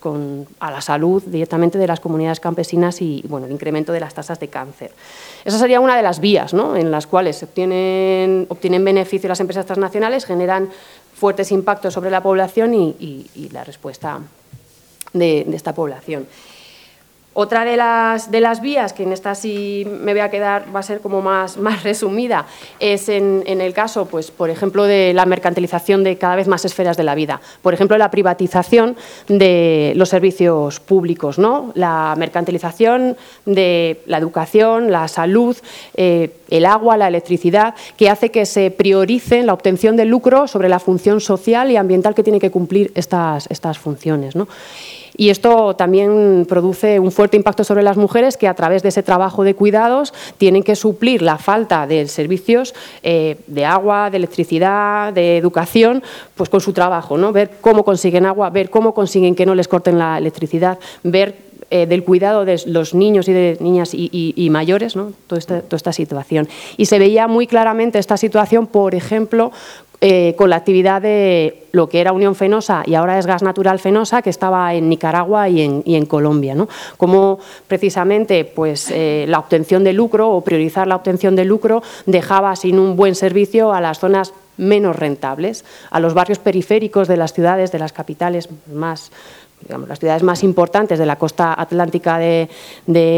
a la salud directamente de las comunidades campesinas y bueno, el incremento de las tasas de cáncer. Esa sería una de las vías ¿no? en las cuales se obtienen, obtienen beneficio las empresas transnacionales, generan fuertes impactos sobre la población y la respuesta de, esta población. Otra de las, de las vías, que en esta sí me voy a quedar, va a ser como más, [laughs] más resumida, es en, el caso, pues, por ejemplo, de la mercantilización de cada vez más esferas de la vida. Por ejemplo, la privatización de los servicios públicos, ¿no? la mercantilización de la educación, la salud, eh, el agua, la electricidad, que hace que se priorice la obtención de lucro sobre la función social y ambiental que tiene que cumplir estas, estas funciones. ¿no? Y esto también produce un fuerte impacto sobre las mujeres que a través de ese trabajo de cuidados tienen que suplir la falta de servicios eh, de agua, de electricidad, de educación, pues con su trabajo, ¿no? Ver cómo consiguen agua, ver cómo consiguen que no les corten la electricidad, ver eh, del cuidado de los niños y de niñas y, mayores, ¿no? toda, esta, toda esta situación. Y se veía muy claramente esta situación, por ejemplo, eh, con la actividad de lo que era Unión Fenosa y ahora es Gas Natural Fenosa, que estaba en Nicaragua y en, Colombia. ¿no? Como precisamente pues, eh, la obtención de lucro o priorizar la obtención de lucro dejaba sin un buen servicio a las zonas menos rentables, a los barrios periféricos de las ciudades, de las capitales más las ciudades más importantes de la costa atlántica de,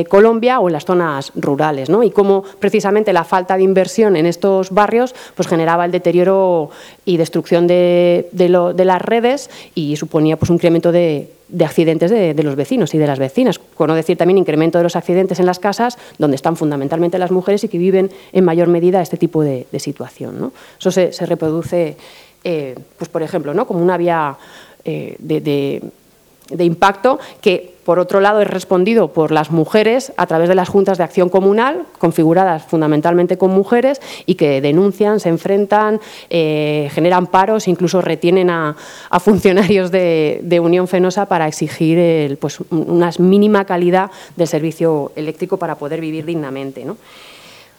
Colombia o en las zonas rurales, ¿no? y cómo precisamente la falta de inversión en estos barrios pues, generaba el deterioro y destrucción de, las redes y suponía pues, un incremento de, accidentes de, los vecinos y de las vecinas, con no decir también incremento de los accidentes en las casas, donde están fundamentalmente las mujeres y que viven en mayor medida este tipo de, situación. ¿no? Eso se, reproduce, eh, pues, por ejemplo, ¿no? como una vía eh, de de impacto que, por otro lado, es respondido por las mujeres a través de las juntas de acción comunal, configuradas fundamentalmente con mujeres y que denuncian, se enfrentan, eh, generan paros, incluso retienen a, funcionarios de, Unión Fenosa para exigir pues, una mínima calidad del servicio eléctrico para poder vivir dignamente.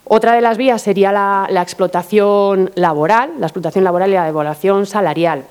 Otra de las vías sería la, la explotación laboral, la explotación laboral y la devaluación salarial.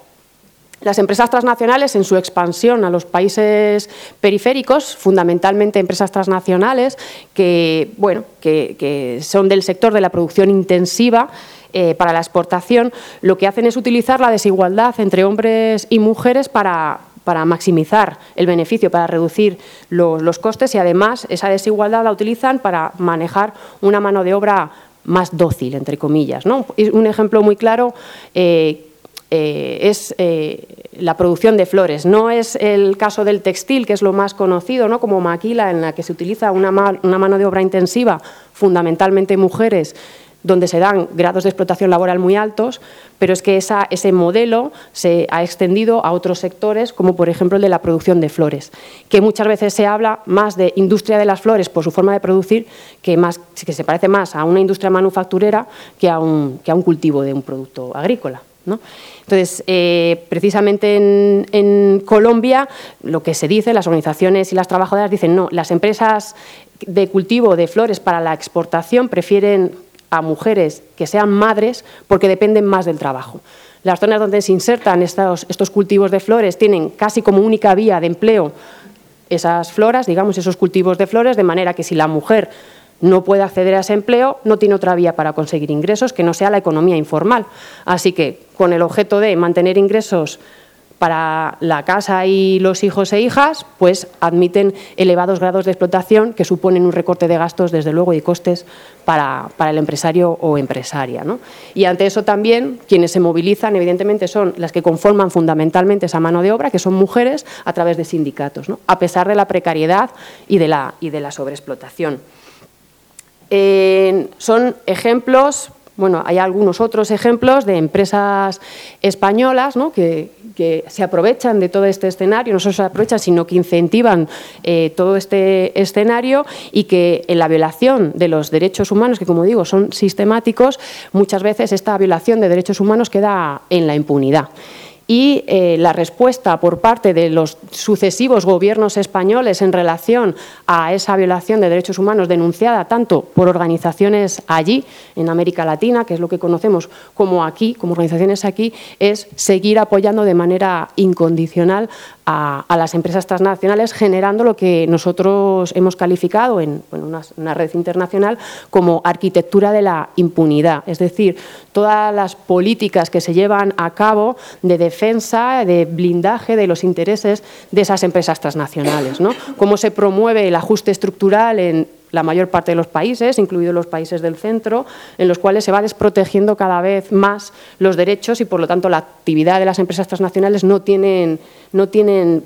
Las empresas transnacionales, en su expansión a los países periféricos, fundamentalmente empresas transnacionales que, bueno, que, son del sector de la producción intensiva, eh, para la exportación, lo que hacen es utilizar la desigualdad entre hombres y mujeres para, maximizar el beneficio, para reducir los, costes y además esa desigualdad la utilizan para manejar una mano de obra más dócil, entre comillas. ¿no? Un ejemplo muy claro eh, eh, es eh, la producción de flores. No es el caso del textil, que es lo más conocido, ¿no? como maquila, en la que se utiliza una, mano de obra intensiva, fundamentalmente mujeres, donde se dan grados de explotación laboral muy altos, pero es que ese modelo se ha extendido a otros sectores, como por ejemplo el de la producción de flores, que muchas veces se habla más de industria de las flores por su forma de producir, que, más, que se parece más a una industria manufacturera que a un, que a un cultivo de un producto agrícola. Entonces, eh, precisamente en, Colombia, lo que se dice, las organizaciones y las trabajadoras dicen, no, las empresas de cultivo de flores para la exportación prefieren a mujeres que sean madres porque dependen más del trabajo. Las zonas donde se insertan estos, estos cultivos de flores tienen casi como única vía de empleo esas floras, digamos, esos cultivos de flores, de manera que si la mujer no puede acceder a ese empleo, no tiene otra vía para conseguir ingresos que no sea la economía informal. Así que, con el objeto de mantener ingresos para la casa y los hijos e hijas, pues admiten elevados grados de explotación que suponen un recorte de gastos, desde luego, y costes para, el empresario o empresaria. Y ante eso también quienes se movilizan, evidentemente, son las que conforman fundamentalmente esa mano de obra, que son mujeres, a través de sindicatos, a pesar de la precariedad y de la, y de la sobreexplotación. Son ejemplos bueno, hay algunos otros ejemplos de empresas españolas que, se aprovechan de todo este escenario, no solo se aprovechan, sino que incentivan eh, todo este escenario y que en la violación de los derechos humanos, que como digo son sistemáticos, muchas veces esta violación de derechos humanos queda en la impunidad y eh, la respuesta por parte de los sucesivos gobiernos españoles en relación a esa violación de derechos humanos denunciada tanto por organizaciones allí, en América Latina, que es lo que conocemos, como aquí, como organizaciones aquí, es seguir apoyando de manera incondicional a, las empresas transnacionales, generando lo que nosotros hemos calificado en una red internacional como arquitectura de la impunidad, es decir, todas las políticas que se llevan a cabo de defensa, de blindaje de los intereses de esas empresas transnacionales. ¿no? Cómo se promueve el ajuste estructural en la mayor parte de los países, incluidos los países del centro, en los cuales se va desprotegiendo cada vez más los derechos y, por lo tanto, la actividad de las empresas transnacionales no tienen, no tienen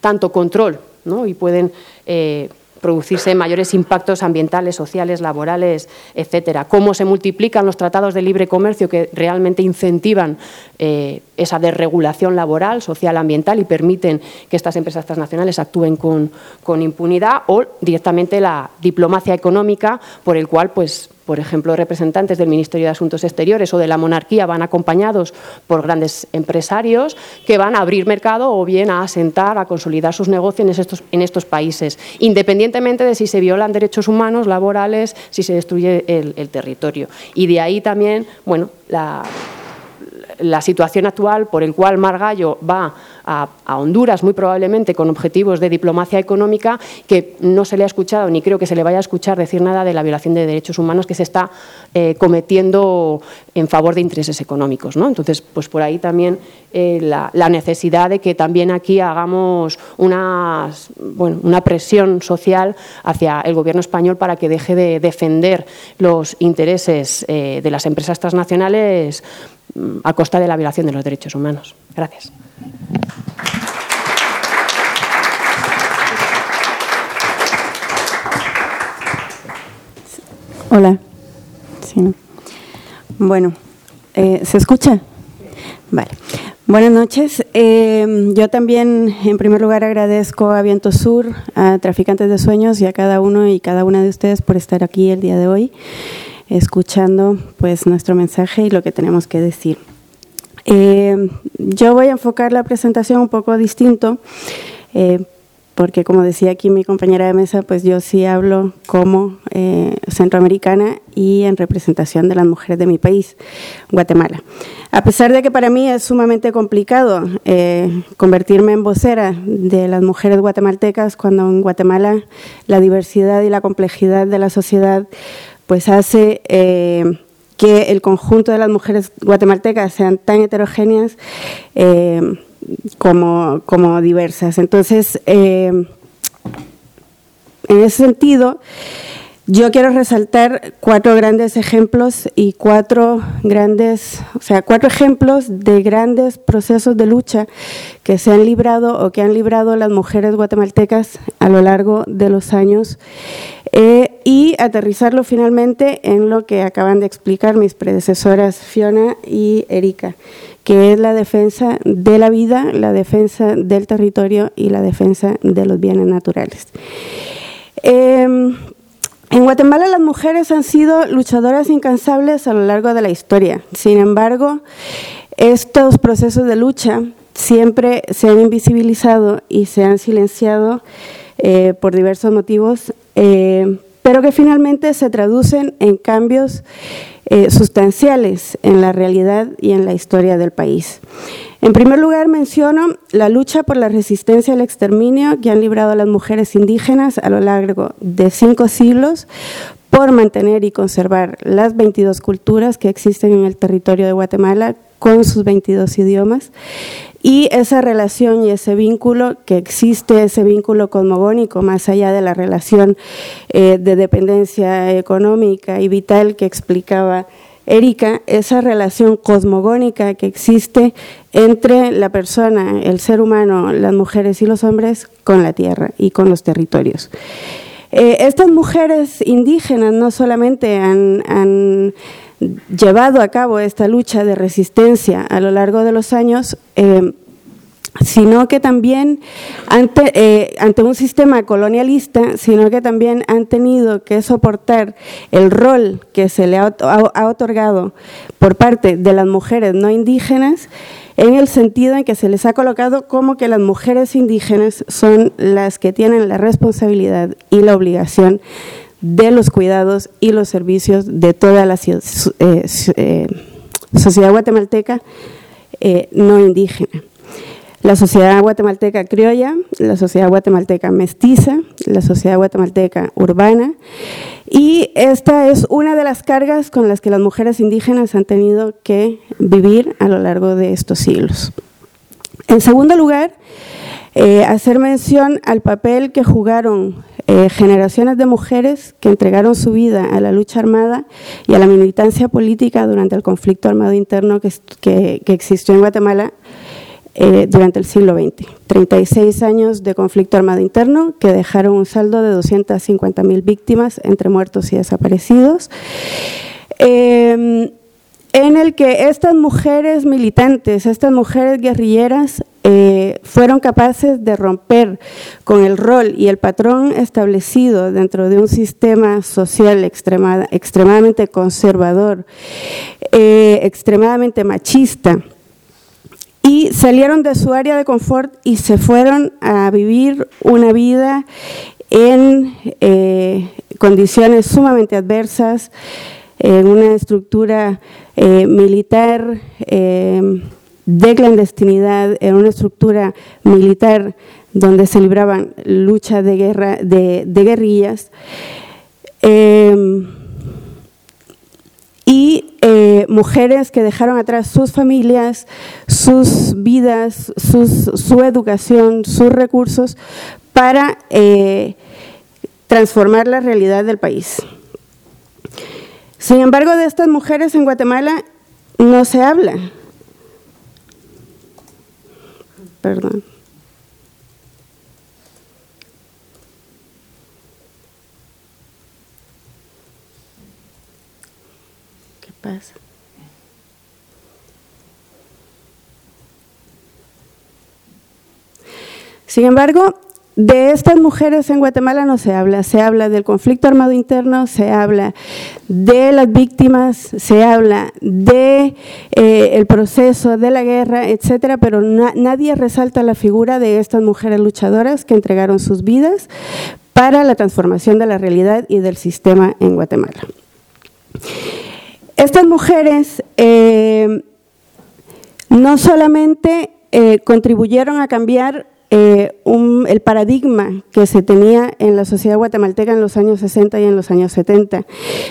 tanto control ¿no? y pueden eh, producirse mayores impactos ambientales, sociales, laborales, etcétera. Cómo se multiplican los tratados de libre comercio que realmente incentivan eh, esa desregulación laboral, social, ambiental y permiten que estas empresas transnacionales actúen con, con impunidad o directamente la diplomacia económica por el cual pues por ejemplo, representantes del Ministerio de Asuntos Exteriores o de la monarquía van acompañados por grandes empresarios que van a abrir mercado o bien a asentar, a consolidar sus negocios en estos, en estos países, independientemente de si se violan derechos humanos, laborales, si se destruye el, territorio. Y de ahí también, bueno, la, la situación actual por el cual Margallo va a, Honduras, muy probablemente con objetivos de diplomacia económica, que no se le ha escuchado ni creo que se le vaya a escuchar decir nada de la violación de derechos humanos que se está eh, cometiendo en favor de intereses económicos. ¿no? Entonces, pues por ahí también eh, la, necesidad de que también aquí hagamos una, bueno, una presión social hacia el gobierno español para que deje de defender los intereses eh, de las empresas transnacionales mm, a costa de la violación de los derechos humanos. Gracias. Hola. Bueno, eh, ¿se escucha? Vale. Buenas noches. Eh, yo también, en primer lugar, agradezco a Viento Sur, a Traficantes de Sueños y a cada uno y cada una de ustedes por estar aquí el día de hoy, escuchando pues nuestro mensaje y lo que tenemos que decir. Eh, yo voy a enfocar la presentación un poco distinto, eh, porque como decía aquí mi compañera de mesa, pues yo sí hablo como eh, centroamericana y en representación de las mujeres de mi país, Guatemala. A pesar de que para mí es sumamente complicado convertirme en vocera de las mujeres guatemaltecas cuando en Guatemala la diversidad y la complejidad de la sociedad pues hace que el conjunto de las mujeres guatemaltecas sean tan heterogéneas eh, como, como, diversas. Entonces, eh, en ese sentido, yo quiero resaltar cuatro grandes ejemplos y cuatro grandes, o sea, cuatro ejemplos de grandes procesos de lucha que se han librado o que han librado las mujeres guatemaltecas a lo largo de los años eh, y aterrizarlo finalmente en lo que acaban de explicar mis predecesoras Fiona y Erika, que es la defensa de la vida, la defensa del territorio y la defensa de los bienes naturales. Em, en Guatemala las mujeres han sido luchadoras incansables a lo largo de la historia. Sin embargo, estos procesos de lucha siempre se han invisibilizado y se han silenciado eh, por diversos motivos, eh, pero que finalmente se traducen en cambios eh, sustanciales en la realidad y en la historia del país. En primer lugar, menciono la lucha por la resistencia al exterminio que han librado las mujeres indígenas a lo largo de cinco siglos por mantener y conservar las 22 culturas que existen en el territorio de Guatemala con sus 22 idiomas. Y esa relación y ese vínculo que existe, ese vínculo cosmogónico, más allá de la relación eh, de dependencia económica y vital que explicaba Erika, esa relación cosmogónica que existe entre la persona, el ser humano, las mujeres y los hombres con la tierra y con los territorios. Eh, estas mujeres indígenas no solamente han, llevado a cabo esta lucha de resistencia a lo largo de los años, eh, sino que también eh, ante, un sistema colonialista, sino que también han tenido que soportar el rol que se le ha, otorgado por parte de las mujeres no indígenas, en el sentido en que se les ha colocado como que las mujeres indígenas son las que tienen la responsabilidad y la obligación de los cuidados y los servicios de toda la eh, eh, sociedad guatemalteca no indígena la sociedad guatemalteca criolla, la sociedad guatemalteca mestiza, la sociedad guatemalteca urbana. Y esta es una de las cargas con las que las mujeres indígenas han tenido que vivir a lo largo de estos siglos. En segundo lugar, eh, hacer mención al papel que jugaron eh, generaciones de mujeres que entregaron su vida a la lucha armada y a la militancia política durante el conflicto armado interno que existió en Guatemala eh, durante el siglo XX. 36 años de conflicto armado interno que dejaron un saldo de 250.000 víctimas entre muertos y desaparecidos. Em, en el que estas mujeres militantes, estas mujeres guerrilleras, eh, fueron capaces de romper con el rol y el patrón establecido dentro de un sistema social extremadamente conservador, eh, extremadamente machista, y salieron de su área de confort y se fueron a vivir una vida en eh, condiciones sumamente adversas, en una estructura eh, militar eh, de clandestinidad, en una estructura militar donde se libraban luchas de guerra, de, guerrillas y eh, mujeres que dejaron atrás sus familias, sus vidas, su educación, sus recursos para transformar la realidad del país. Sin embargo, de estas mujeres en Guatemala no se habla. Perdón. pasa. Sin embargo, de estas mujeres en Guatemala no se habla, se habla del conflicto armado interno, se habla de las víctimas, se habla de eh, el proceso de la guerra, etcétera, pero nadie resalta la figura de estas mujeres luchadoras que entregaron sus vidas para la transformación de la realidad y del sistema en Guatemala. Estas mujeres eh, no solamente eh, contribuyeron a cambiar eh, el paradigma que se tenía en la sociedad guatemalteca en los años 60 y en los años 70,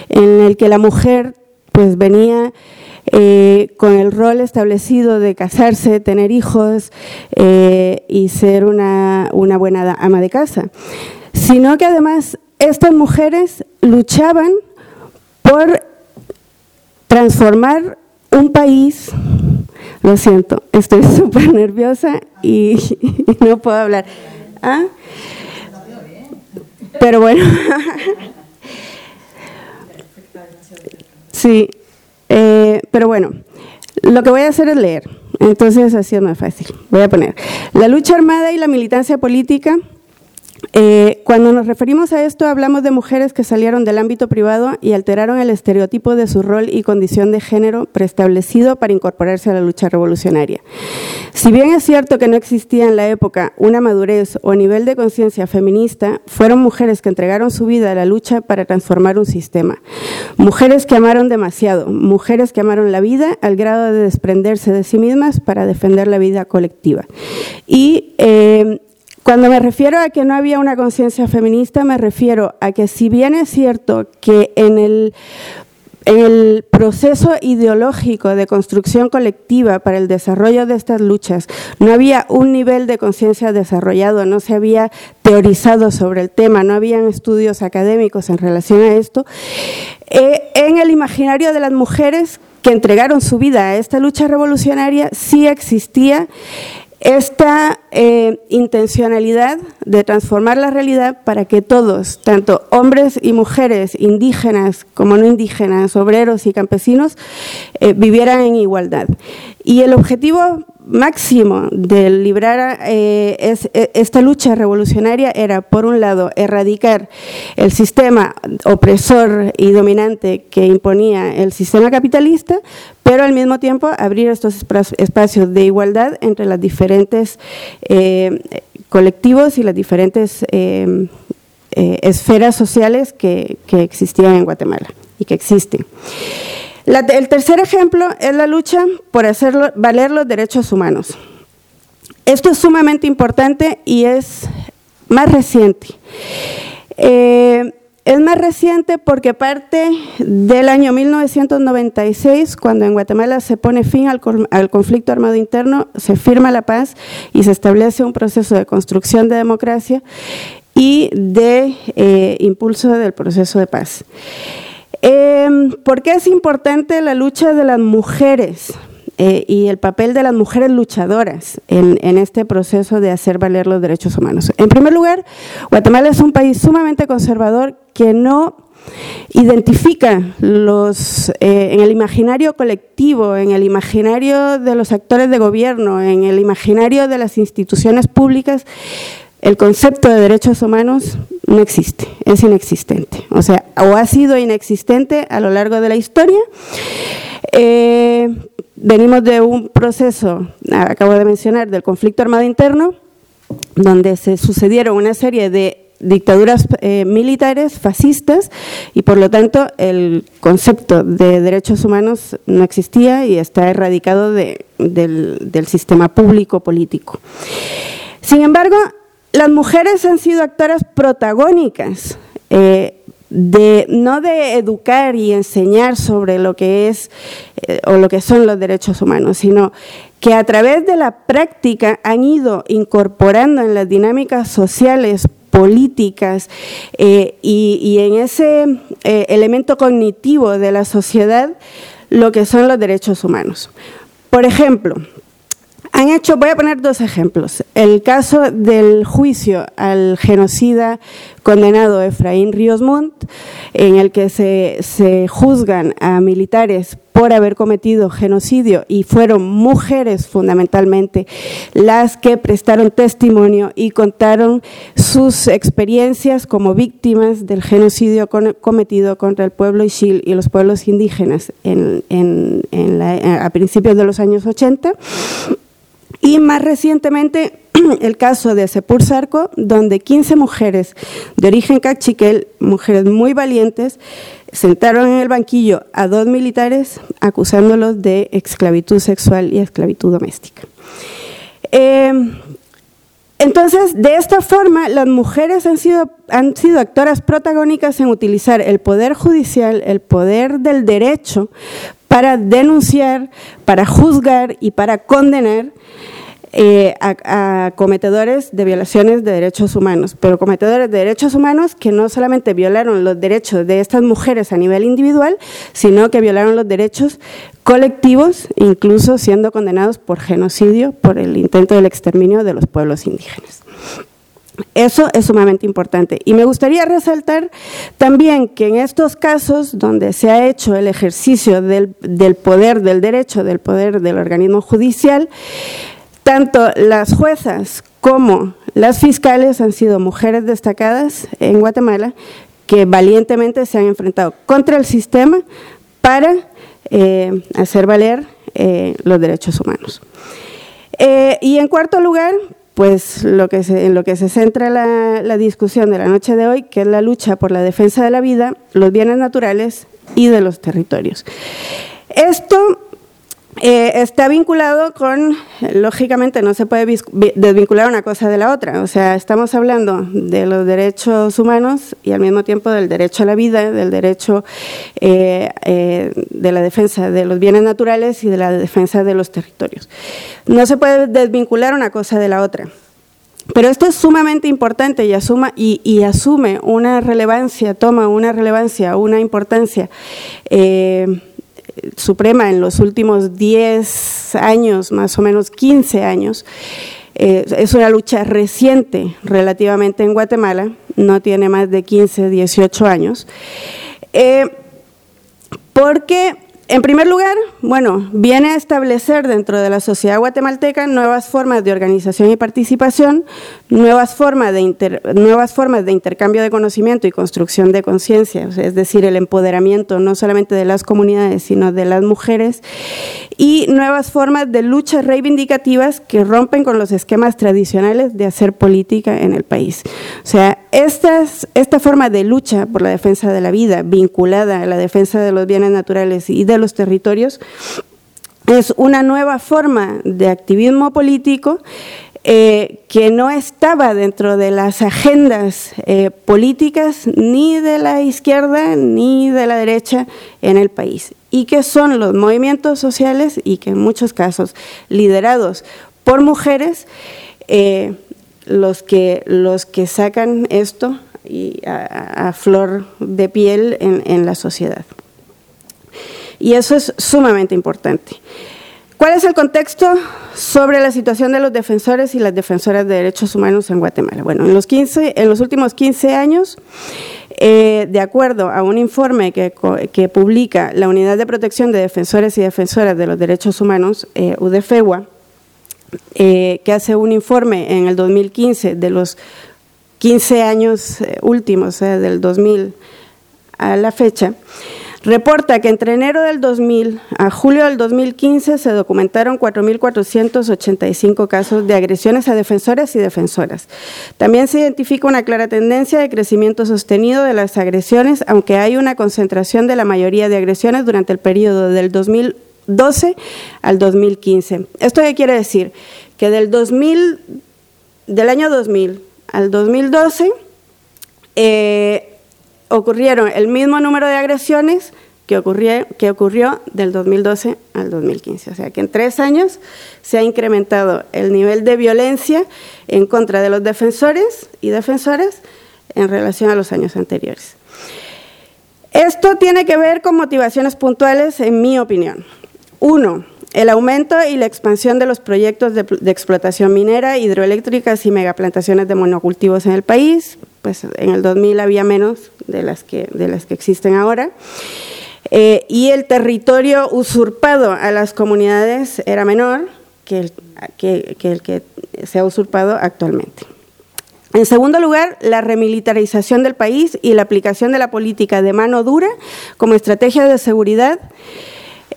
en el que la mujer pues venía con el rol establecido de casarse, tener hijos y ser una buena ama de casa, sino que además estas mujeres luchaban por transformar un país, lo siento, estoy [laughs] súper nerviosa y, no puedo hablar. ¿Ah? Pero bueno, [laughs] sí, eh, pero bueno, lo que voy a hacer es leer, entonces así es más fácil. Voy a poner, la lucha armada y la militancia política eh, cuando nos referimos a esto, hablamos de mujeres que salieron del ámbito privado y alteraron el estereotipo de su rol y condición de género preestablecido para incorporarse a la lucha revolucionaria. Si bien es cierto que no existía en la época una madurez o nivel de conciencia feminista, fueron mujeres que entregaron su vida a la lucha para transformar un sistema. Mujeres que amaron demasiado, mujeres que amaron la vida al grado de desprenderse de sí mismas para defender la vida colectiva. Y eh, cuando me refiero a que no había una conciencia feminista, me refiero a que si bien es cierto que en el proceso ideológico de construcción colectiva para el desarrollo de estas luchas no había un nivel de conciencia desarrollado, no se había teorizado sobre el tema, no habían estudios académicos en relación a esto, eh, en el imaginario de las mujeres que entregaron su vida a esta lucha revolucionaria sí existía esta eh, intencionalidad de transformar la realidad para que todos, tanto hombres y mujeres, indígenas como no indígenas, obreros y campesinos, eh, vivieran en igualdad. Y el objetivo máximo de librar eh, e, esta lucha revolucionaria era, por un lado, erradicar el sistema opresor y dominante que imponía el sistema capitalista, pero al mismo tiempo abrir estos espacios de igualdad entre los diferentes eh, colectivos y las diferentes eh, esferas sociales que existían en Guatemala y que existen el tercer ejemplo es la lucha por hacer valer los derechos humanos. Esto es sumamente importante y es más reciente. Eh, es más reciente porque parte del año 1996, cuando en Guatemala se pone fin al, conflicto armado interno, se firma la paz y se establece un proceso de construcción de democracia y de eh, impulso del proceso de paz. Eh, ¿Por qué es importante la lucha de las mujeres eh, y el papel de las mujeres luchadoras en, este proceso de hacer valer los derechos humanos? En primer lugar, Guatemala es un país sumamente conservador que no identifica los, eh, en el imaginario colectivo, en el imaginario de los actores de gobierno, en el imaginario de las instituciones públicas, el concepto de derechos humanos no existe, es inexistente. O sea, o ha sido inexistente a lo largo de la historia. Eh, venimos de un proceso, acabo de mencionar, del conflicto armado interno, donde se sucedieron una serie de dictaduras eh, militares fascistas y por lo tanto el concepto de derechos humanos no existía y está erradicado del, del sistema público político. Sin embargo, las mujeres han sido actoras protagónicas, eh, de, no de educar y enseñar sobre lo que es eh, o lo que son los derechos humanos, sino que a través de la práctica han ido incorporando en las dinámicas sociales políticas eh, y, en ese elemento cognitivo de la sociedad lo que son los derechos humanos. Por ejemplo, han hecho, voy a poner dos ejemplos. El caso del juicio al genocida condenado Efraín Ríos Montt, en el que se, juzgan a militares por haber cometido genocidio y fueron mujeres fundamentalmente las que prestaron testimonio y contaron sus experiencias como víctimas del genocidio cometido contra el pueblo Ixil y los pueblos indígenas en, en, a principios de los años 80 y más recientemente [clears throat] el caso de Sepur Sarco, donde 15 mujeres de origen cachiquel, mujeres muy valientes, sentaron en el banquillo a dos militares acusándolos de esclavitud sexual y esclavitud doméstica. Eh, entonces, de esta forma, las mujeres han sido, han sido actoras protagónicas en utilizar el poder judicial, el poder del derecho, para denunciar, para juzgar y para condenar eh, a, cometedores de violaciones de derechos humanos, pero cometedores de derechos humanos que no solamente violaron los derechos de estas mujeres a nivel individual, sino que violaron los derechos colectivos, incluso siendo condenados por genocidio, por el intento del exterminio de los pueblos indígenas. Eso es sumamente importante. Y me gustaría resaltar también que en estos casos donde se ha hecho el ejercicio del poder del derecho, del poder del organismo judicial, tanto las juezas como las fiscales han sido mujeres destacadas en Guatemala que valientemente se han enfrentado contra el sistema para eh, hacer valer eh, los derechos humanos. Eh, y en cuarto lugar, pues lo que en lo que se centra la, la discusión de la noche de hoy, que es la lucha por la defensa de la vida, los bienes naturales y de los territorios. Esto eh, está vinculado con, lógicamente no se puede desvincular una cosa de la otra, o sea, estamos hablando de los derechos humanos y al mismo tiempo del derecho a la vida, del derecho eh, eh, de la defensa de los bienes naturales y de la defensa de los territorios. No se puede desvincular una cosa de la otra. Pero esto es sumamente importante y, asuma, y, asume una relevancia, toma una relevancia, una importancia suprema en los últimos 10 años, más o menos 15 años. Eh, es una lucha reciente relativamente en Guatemala, no tiene más de 15, 18 años, eh, porque en primer lugar, bueno, viene a establecer dentro de la sociedad guatemalteca nuevas formas de organización y participación, nuevas formas de, nuevas formas de intercambio de conocimiento y construcción de conciencia, es decir, el empoderamiento no solamente de las comunidades, sino de las mujeres, y nuevas formas de luchas reivindicativas que rompen con los esquemas tradicionales de hacer política en el país. O sea, esta forma de lucha por la defensa de la vida, vinculada a la defensa de los bienes naturales y de los territorios, es una nueva forma de activismo político eh, que no estaba dentro de las agendas eh, políticas ni de la izquierda ni de la derecha en el país y que son los movimientos sociales y que en muchos casos liderados por mujeres eh, los, que, los que sacan esto a, flor de piel en la sociedad. Y eso es sumamente importante. ¿Cuál es el contexto sobre la situación de los defensores y las defensoras de derechos humanos en Guatemala? Bueno, en los, 15, en los últimos 15 años, eh, de acuerdo a un informe que, publica la Unidad de Protección de Defensores y Defensoras de los Derechos Humanos, eh, UDFEWA, eh, que hace un informe en el 2015 de los 15 años últimos, o sea, del 2000 a la fecha, Reporta que entre enero del 2000 a julio del 2015 se documentaron 4.485 casos de agresiones a defensores y defensoras. También se identifica una clara tendencia de crecimiento sostenido de las agresiones, aunque hay una concentración de la mayoría de agresiones durante el periodo del 2012 al 2015. ¿Esto qué quiere decir? Que del, 2000, del año 2000 al 2012 eh, ocurrieron el mismo número de agresiones que ocurrió, del 2012 al 2015. O sea que en tres años se ha incrementado el nivel de violencia en contra de los defensores y defensoras en relación a los años anteriores. Esto tiene que ver con motivaciones puntuales, en mi opinión. Uno, el aumento y la expansión de los proyectos de, de, explotación minera, hidroeléctricas y megaplantaciones de monocultivos en el país. Pues en el 2000 había menos de las que, de las que existen ahora. Eh, y el territorio usurpado a las comunidades era menor que el que, se ha usurpado actualmente. En segundo lugar, la remilitarización del país y la aplicación de la política de mano dura como estrategia de seguridad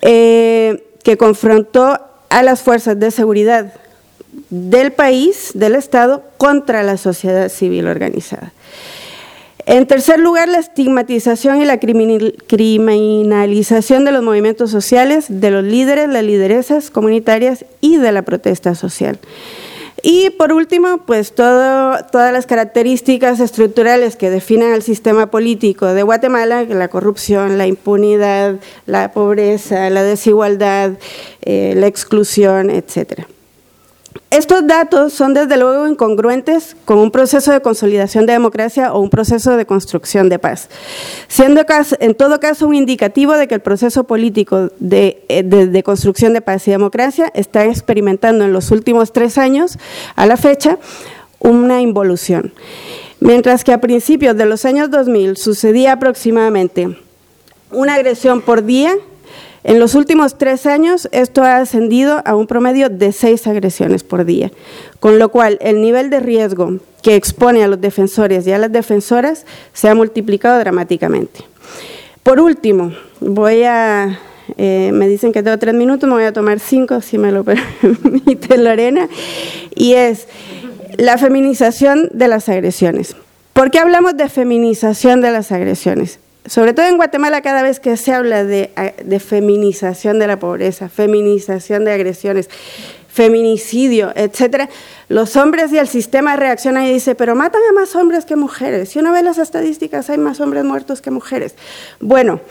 eh, que confrontó a las fuerzas de seguridad del país, del Estado, contra la sociedad civil organizada. En tercer lugar, la estigmatización y la criminalización de los movimientos sociales, de los líderes, las lideresas comunitarias y de la protesta social. Y por último, pues todas las características estructurales que definen el sistema político de Guatemala, la corrupción, la impunidad, la pobreza, la desigualdad, eh, la exclusión, etcétera. Estos datos son desde luego incongruentes con un proceso de consolidación de democracia o un proceso de construcción de paz, siendo en todo caso un indicativo de que el proceso político eh, de, construcción de paz y democracia está experimentando en los últimos tres años a la fecha una involución. Mientras que a principios de los años 2000 sucedía aproximadamente una agresión por día, en los últimos tres años esto ha ascendido a un promedio de seis agresiones por día, con lo cual el nivel de riesgo que expone a los defensores y a las defensoras se ha multiplicado dramáticamente. Por último, voy a, eh, me dicen que tengo tres minutos, me voy a tomar cinco, si me lo [laughs] permite Lorena, y es la feminización de las agresiones. ¿Por qué hablamos de feminización de las agresiones? Sobre todo en Guatemala, cada vez que se habla de, feminización de la pobreza, feminización de agresiones, feminicidio, etcétera, los hombres y el sistema reaccionan y dicen, pero matan a más hombres que mujeres. Si uno ve las estadísticas, hay más hombres muertos que mujeres. Bueno,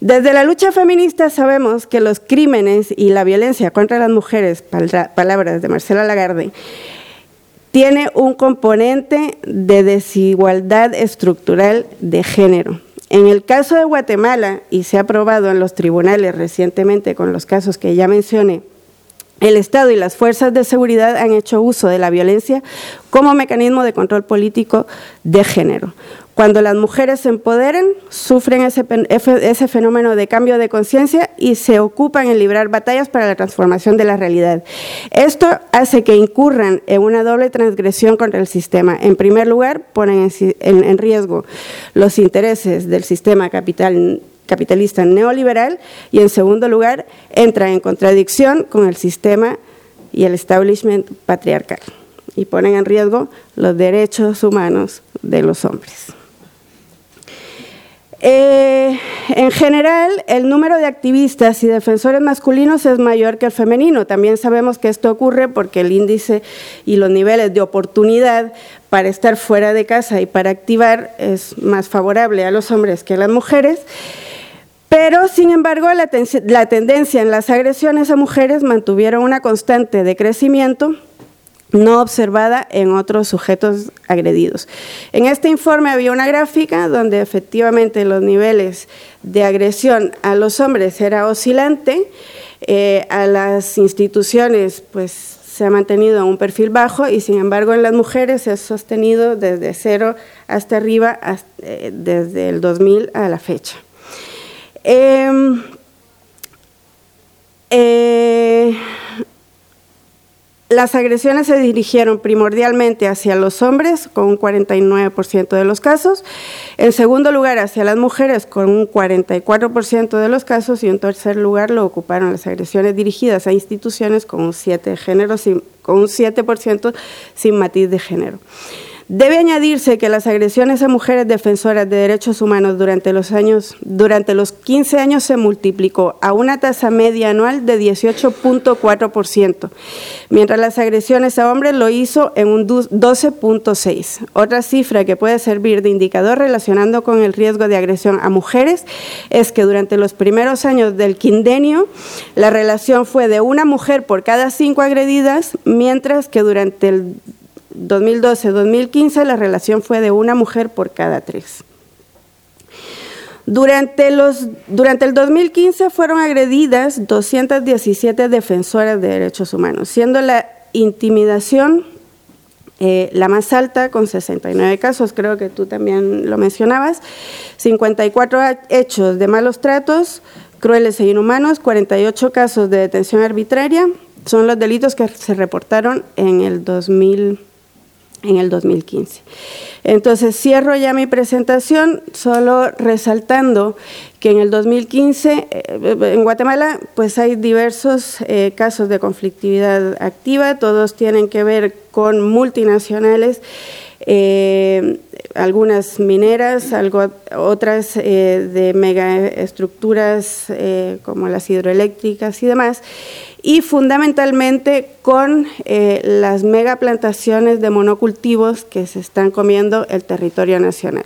desde la lucha feminista sabemos que los crímenes y la violencia contra las mujeres, palabras de Marcela Lagarde, tiene un componente de desigualdad estructural de género. En el caso de Guatemala, y se ha probado en los tribunales recientemente con los casos que ya mencioné, el Estado y las fuerzas de seguridad han hecho uso de la violencia como mecanismo de control político de género. Cuando las mujeres se empoderen, sufren ese, fenómeno de cambio de conciencia y se ocupan en librar batallas para la transformación de la realidad. Esto hace que incurran en una doble transgresión contra el sistema. En primer lugar, ponen en riesgo los intereses del sistema capital capitalista neoliberal y en segundo lugar entra en contradicción con el sistema y el establishment patriarcal y ponen en riesgo los derechos humanos de los hombres. Eh, en general, el número de activistas y defensores masculinos es mayor que el femenino. También sabemos que esto ocurre porque el índice y los niveles de oportunidad para estar fuera de casa y para activar es más favorable a los hombres que a las mujeres. Pero, sin embargo, la, tendencia en las agresiones a mujeres mantuvieron una constante de crecimiento no observada en otros sujetos agredidos. En este informe había una gráfica donde efectivamente los niveles de agresión a los hombres era oscilante, eh, a las instituciones pues se ha mantenido en un perfil bajo y sin embargo en las mujeres se ha sostenido desde cero hasta arriba eh, desde el 2000 a la fecha. Em, eh, las agresiones se dirigieron primordialmente hacia los hombres, con un 49% de los casos. En segundo lugar, hacia las mujeres, con un 44% de los casos. Y en tercer lugar, lo ocuparon las agresiones dirigidas a instituciones con un 7%, género, con un 7 sin matiz de género. Debe añadirse que las agresiones a mujeres defensoras de derechos humanos durante los años durante los 15 años se multiplicó a una tasa media anual de 18.4%, mientras las agresiones a hombres lo hizo en un 12.6. Otra cifra que puede servir de indicador relacionando con el riesgo de agresión a mujeres es que durante los primeros años del quindenio la relación fue de una mujer por cada cinco agredidas, mientras que durante el 2012-2015 la relación fue de una mujer por cada tres. Durante, los, durante el 2015 fueron agredidas 217 defensoras de derechos humanos, siendo la intimidación eh, la más alta, con 69 casos, creo que tú también lo mencionabas, 54 hechos de malos tratos, crueles e inhumanos, 48 casos de detención arbitraria, son los delitos que se reportaron en el 2015 en el 2015. Entonces, cierro ya mi presentación solo resaltando que en el 2015 eh, en Guatemala pues hay diversos eh, casos de conflictividad activa, todos tienen que ver con multinacionales, eh, algunas mineras, otras de megaestructuras como las hidroeléctricas y demás y fundamentalmente con eh, las megaplantaciones de monocultivos que se están comiendo el territorio nacional.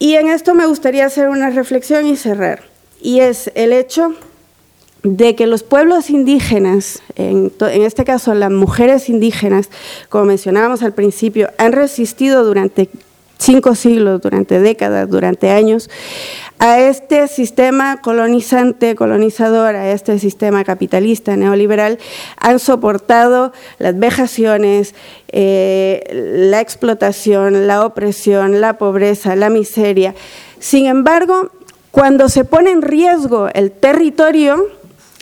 Y en esto me gustaría hacer una reflexión y cerrar, y es el hecho de que los pueblos indígenas, en, este caso las mujeres indígenas, como mencionábamos al principio, han resistido durante cinco siglos, durante décadas, durante años, a este sistema colonizante, colonizador, a este sistema capitalista neoliberal, han soportado las vejaciones, eh, la explotación, la opresión, la pobreza, la miseria. Sin embargo, cuando se pone en riesgo el territorio,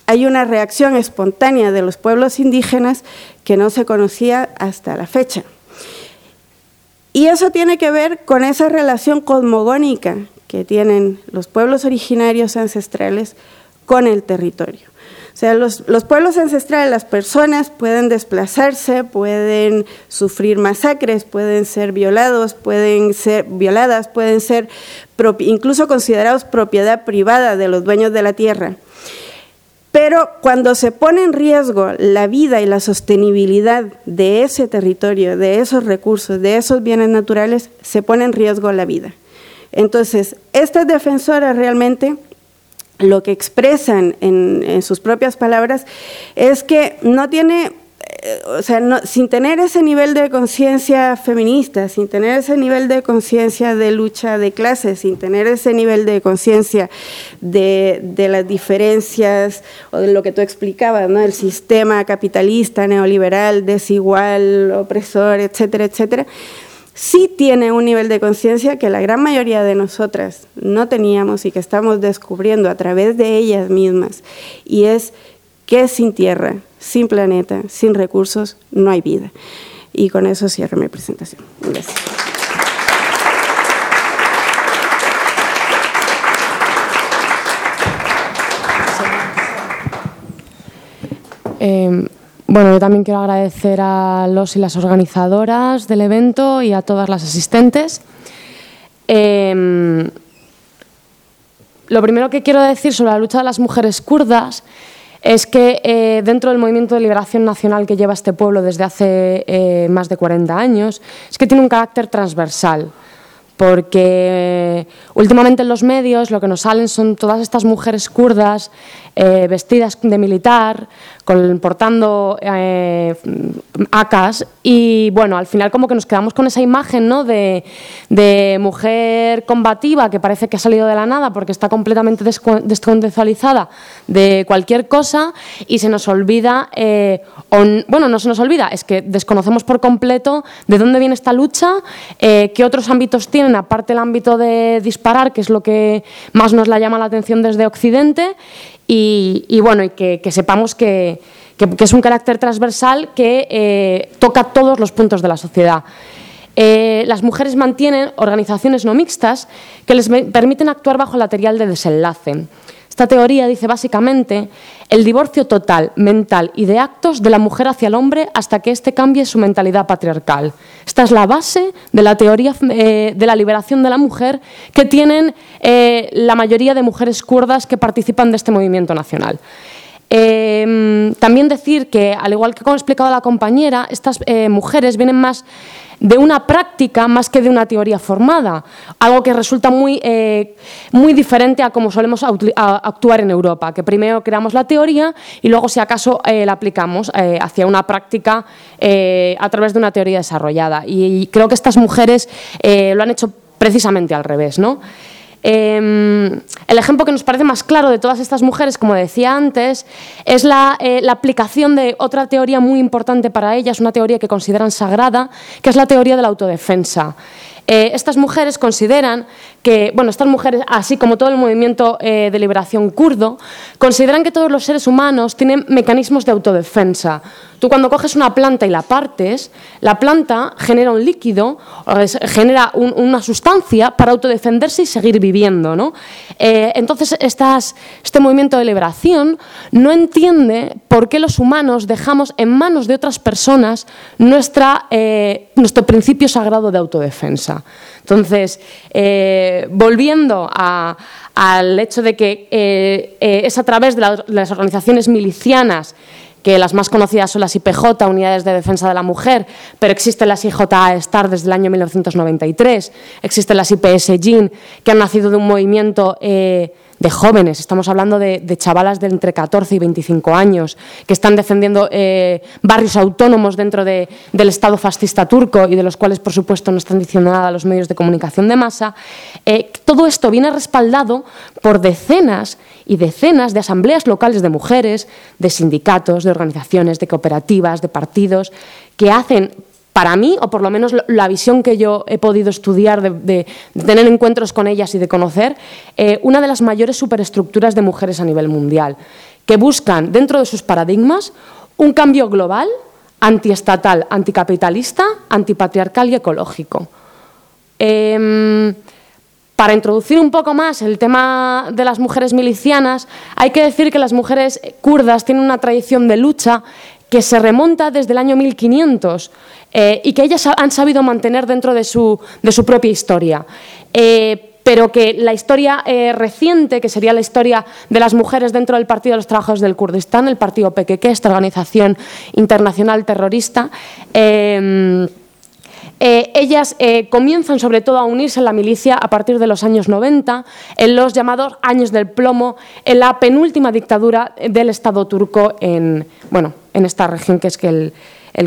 hay una reacción espontánea de los pueblos indígenas que no se conocía hasta la fecha. Y eso tiene que ver con esa relación cosmogónica que tienen los pueblos originarios ancestrales con el territorio. O sea, los, pueblos ancestrales, las personas pueden desplazarse, pueden sufrir masacres, pueden ser violados, pueden ser violadas, pueden ser incluso considerados propiedad privada de los dueños de la tierra. Pero cuando se pone en riesgo la vida y la sostenibilidad de ese territorio, de esos recursos, de esos bienes naturales, se pone en riesgo la vida. Entonces, estas defensoras realmente lo que expresan en, sus propias palabras es que no tiene, o sea, sin tener ese nivel de conciencia feminista, sin tener ese nivel de conciencia de lucha de clases, sin tener ese nivel de conciencia de, las diferencias o de lo que tú explicabas, ¿no? el sistema capitalista, neoliberal, desigual, opresor, etcétera, etcétera, sí tiene un nivel de conciencia que la gran mayoría de nosotras no teníamos y que estamos descubriendo a través de ellas mismas, y es que sin tierra, sin planeta, sin recursos, no hay vida. Y con eso cierro mi presentación. Gracias. Em, bueno, yo también quiero agradecer a los y las organizadoras del evento y a todas las asistentes. Em, lo primero que quiero decir sobre la lucha de las mujeres kurdas es que eh, dentro del movimiento de liberación nacional que lleva este pueblo desde hace eh, más de 40 años, es que tiene un carácter transversal. Porque últimamente en los medios lo que nos salen son todas estas mujeres kurdas eh, vestidas de militar, portando eh, acas y bueno, al final como que nos quedamos con esa imagen ¿no? de, mujer combativa que parece que ha salido de la nada porque está completamente descontextualizada de cualquier cosa y se nos olvida, eh, bueno, no se nos olvida, es que desconocemos por completo de dónde viene esta lucha, qué otros ámbitos tienen, aparte el ámbito de disparar, que es lo que más nos la llama la atención desde Occidente, y, bueno, y que, sepamos que, es un carácter transversal que eh, toca todos los puntos de la sociedad. Eh, las mujeres mantienen organizaciones no mixtas que les permiten actuar bajo la teoría de desenlace. Esta teoría dice básicamente el divorcio total, mental y de actos de la mujer hacia el hombre hasta que éste cambie su mentalidad patriarcal. Esta es la base de la teoría eh, de la liberación de la mujer que tienen eh, la mayoría de mujeres kurdas que participan de este movimiento nacional. Em, también decir que, al igual que como ha explicado la compañera, estas eh, mujeres vienen más de una práctica más que de una teoría formada, algo que resulta muy, eh, muy diferente a como solemos actuar en Europa, que primero creamos la teoría y luego, si acaso, eh, la aplicamos eh, hacia una práctica a través de una teoría desarrollada. Y, creo que estas mujeres lo han hecho precisamente al revés, ¿no? Em, el ejemplo que nos parece más claro de todas estas mujeres, como decía antes, es la, eh, la, aplicación de otra teoría muy importante para ellas, una teoría que consideran sagrada, que es la teoría de la autodefensa. Eh, estas mujeres consideran que, bueno, estas mujeres, así como todo el movimiento eh, de liberación kurdo, consideran que todos los seres humanos tienen mecanismos de autodefensa. Tú cuando coges una planta y la partes, la planta genera un líquido, genera una sustancia para autodefenderse y seguir viviendo. ¿no? Eh, entonces, este movimiento de liberación no entiende por qué los humanos dejamos en manos de otras personas nuestra, nuestro principio sagrado de autodefensa. Entonces, eh, volviendo al hecho de que eh, eh, es a través de, las organizaciones milicianas que las más conocidas son las IPJ, Unidades de Defensa de la Mujer, pero existen las IJA Star desde el año 1993, existen las IPS GIN, que han nacido de un movimiento de jóvenes, estamos hablando de, chavalas de entre 14 y 25 años, que están defendiendo eh, barrios autónomos dentro del Estado fascista turco y de los cuales, por supuesto, no están diciendo nada los medios de comunicación de masa. Eh, todo esto viene respaldado por decenas y decenas de asambleas locales de mujeres, de sindicatos, de organizaciones, de cooperativas, de partidos, que hacen para mí, o por lo menos la visión que yo he podido estudiar, de, tener encuentros con ellas y de conocer, eh, una de las mayores superestructuras de mujeres a nivel mundial, que buscan dentro de sus paradigmas un cambio global, antiestatal, anticapitalista, antipatriarcal y ecológico. Em, Para introducir un poco más el tema de las mujeres milicianas, hay que decir que las mujeres kurdas tienen una tradición de lucha que se remonta desde el año 1500 eh, y que ellas han sabido mantener dentro de su, de su propia historia. Eh, pero que la historia eh, reciente, que sería la historia de las mujeres dentro del Partido de los Trabajadores del Kurdistán, el partido PKK, esta organización internacional terrorista, eh, ellas comienzan sobre todo a unirse en la milicia a partir de los años 90, en los llamados años del plomo, en la penúltima dictadura del Estado turco en, bueno, en esta región que es que el,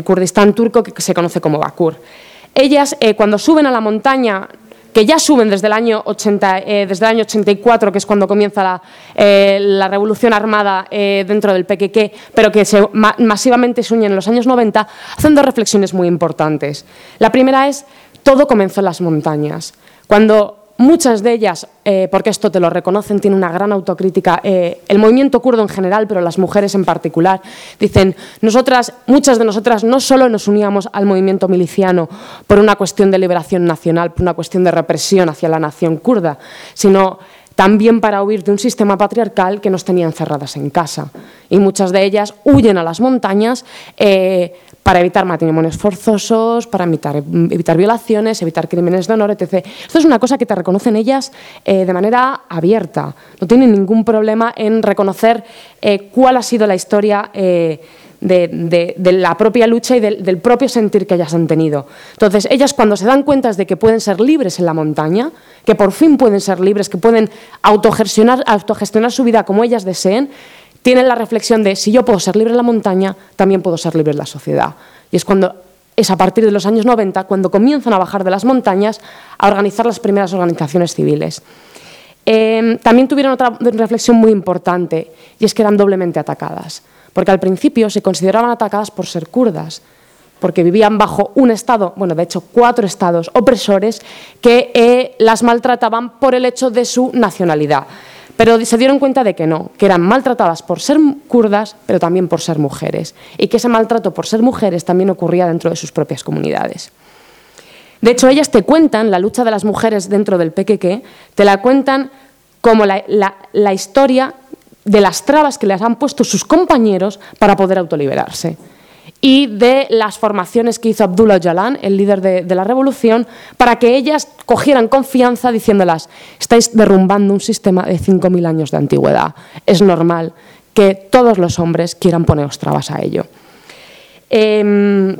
Kurdistán turco, que se conoce como Bakur. Ellas, eh, cuando suben a la montaña, que ya suben desde el año, 80, eh, el 84, que es cuando comienza la, eh, revolución armada dentro del PQQ, pero que masivamente se unen en los años 90, hacen dos reflexiones muy importantes. La primera es, todo comenzó en las montañas. Cuando Muchas de ellas, eh, porque esto te lo reconocen, tienen una gran autocrítica, eh, el movimiento kurdo en general, pero las mujeres en particular, dicen, nosotras, muchas de nosotras no solo nos uníamos al movimiento miliciano por una cuestión de liberación nacional, por una cuestión de represión hacia la nación kurda, sino también para huir de un sistema patriarcal que nos tenía encerradas en casa. Y muchas de ellas huyen a las montañas. Eh, para evitar matrimonios forzosos, para evitar, evitar, violaciones, evitar crímenes de honor, etc. Esto es una cosa que te reconocen ellas eh, de manera abierta. No tienen ningún problema en reconocer eh, cuál ha sido la historia eh, de, la propia lucha y del, del, propio sentir que ellas han tenido. Entonces, ellas cuando se dan cuenta de que pueden ser libres en la montaña, que por fin pueden ser libres, que pueden autogestionar, autogestionar su vida como ellas deseen, tienen la reflexión de si yo puedo ser libre en la montaña, también puedo ser libre en la sociedad. Y es cuando es a partir de los años 90 cuando comienzan a bajar de las montañas a organizar las primeras organizaciones civiles. Em, también tuvieron otra reflexión muy importante y es que eran doblemente atacadas, porque al principio se consideraban atacadas por ser kurdas, porque vivían bajo un Estado, bueno, de hecho cuatro Estados opresores que eh, las maltrataban por el hecho de su nacionalidad. Pero se dieron cuenta de que no, que eran maltratadas por ser kurdas, pero también por ser mujeres, y que ese maltrato por ser mujeres también ocurría dentro de sus propias comunidades. De hecho, ellas te cuentan la lucha de las mujeres dentro del PQQ, te la cuentan como la, la historia de las trabas que les han puesto sus compañeros para poder autoliberarse y de las formaciones que hizo Abdullah Öcalan, el líder de, la revolución, para que ellas cogieran confianza diciéndolas, estáis derrumbando un sistema de 5.000 años de antigüedad. Es normal que todos los hombres quieran poneros trabas a ello. Em,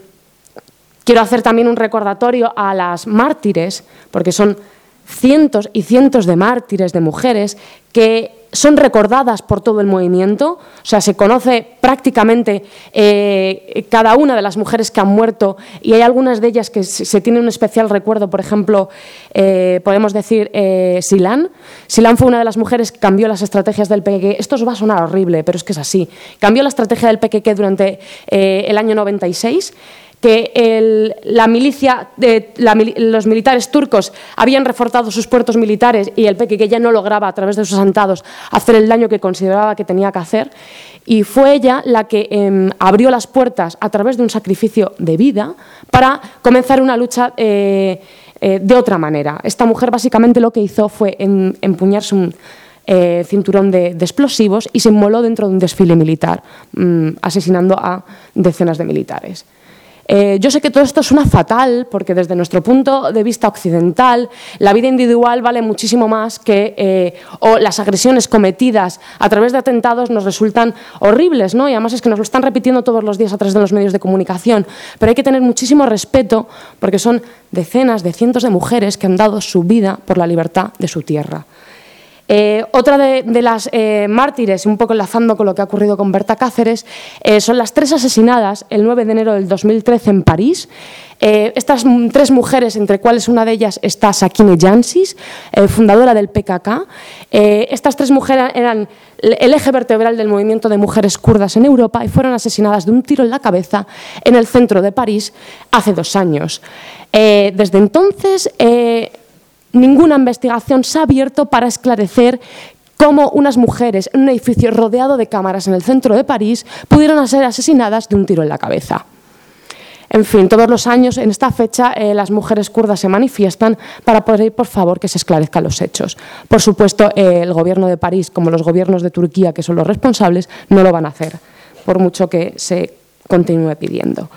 quiero hacer también un recordatorio a las mártires, porque son cientos y cientos de mártires de mujeres que son recordadas por todo el movimiento, o sea, se conoce prácticamente eh, cada una de las mujeres que han muerto y hay algunas de ellas que se, tiene un especial recuerdo, por ejemplo, eh, podemos decir eh, Silán. Silán fue una de las mujeres que cambió las estrategias del PKK. Esto os va a sonar horrible, pero es que es así. Cambió la estrategia del PKK durante el año 96 que la milicia, los militares turcos habían reforzado sus puertos militares y el PKK ya no lograba a través de sus atentados hacer el daño que consideraba que tenía que hacer. Y fue ella la que em, abrió las puertas a través de un sacrificio de vida para comenzar una lucha eh, eh, de otra manera. Esta mujer básicamente lo que hizo fue empuñarse un eh, cinturón de, explosivos y se inmoló dentro de un desfile militar, mm, asesinando a decenas de militares. Eh, yo sé que todo esto suena fatal porque desde nuestro punto de vista occidental la vida individual vale muchísimo más que eh, o las agresiones cometidas a través de atentados nos resultan horribles, ¿no? Y además es que nos lo están repitiendo todos los días a través de los medios de comunicación. Pero hay que tener muchísimo respeto porque son decenas de cientos de mujeres que han dado su vida por la libertad de su tierra. Eh, otra de, las eh, mártires, un poco enlazando con lo que ha ocurrido con Berta Cáceres, eh, son las tres asesinadas el 9 de enero del 2013 en París. estas tres mujeres, entre cuales una de ellas está Sakine Jansis, fundadora del PKK. estas tres mujeres eran el eje vertebral del movimiento de mujeres kurdas en Europa y fueron asesinadas de un tiro en la cabeza en el centro de París hace dos años. desde entonces, ninguna investigación se ha abierto para esclarecer cómo unas mujeres en un edificio rodeado de cámaras en el centro de París pudieron ser asesinadas de un tiro en la cabeza. En fin, todos los años en esta fecha eh, las mujeres kurdas se manifiestan para pedir, por favor, que se esclarezcan los hechos. Por supuesto, eh, el gobierno de París, como los gobiernos de Turquía, que son los responsables, no lo van a hacer, por mucho que se continúe pidiendo.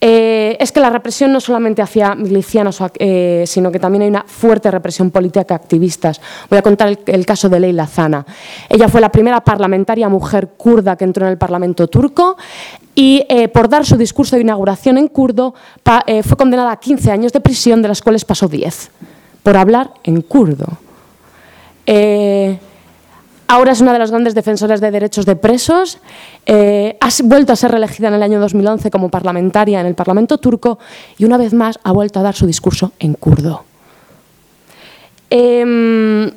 Eh, es que la represión no solamente hacia milicianos, eh, sino que también hay una fuerte represión política a activistas. Voy a contar el, caso de Leila Zana. Ella fue la primera parlamentaria mujer kurda que entró en el Parlamento turco y eh, por dar su discurso de inauguración en kurdo fue condenada a 15 años de prisión, de las cuales pasó 10, por hablar en kurdo. Ahora es una de las grandes defensoras de derechos de presos. Eh, ha vuelto a ser reelegida en el año 2011 como parlamentaria en el Parlamento turco y una vez más ha vuelto a dar su discurso en kurdo. Em,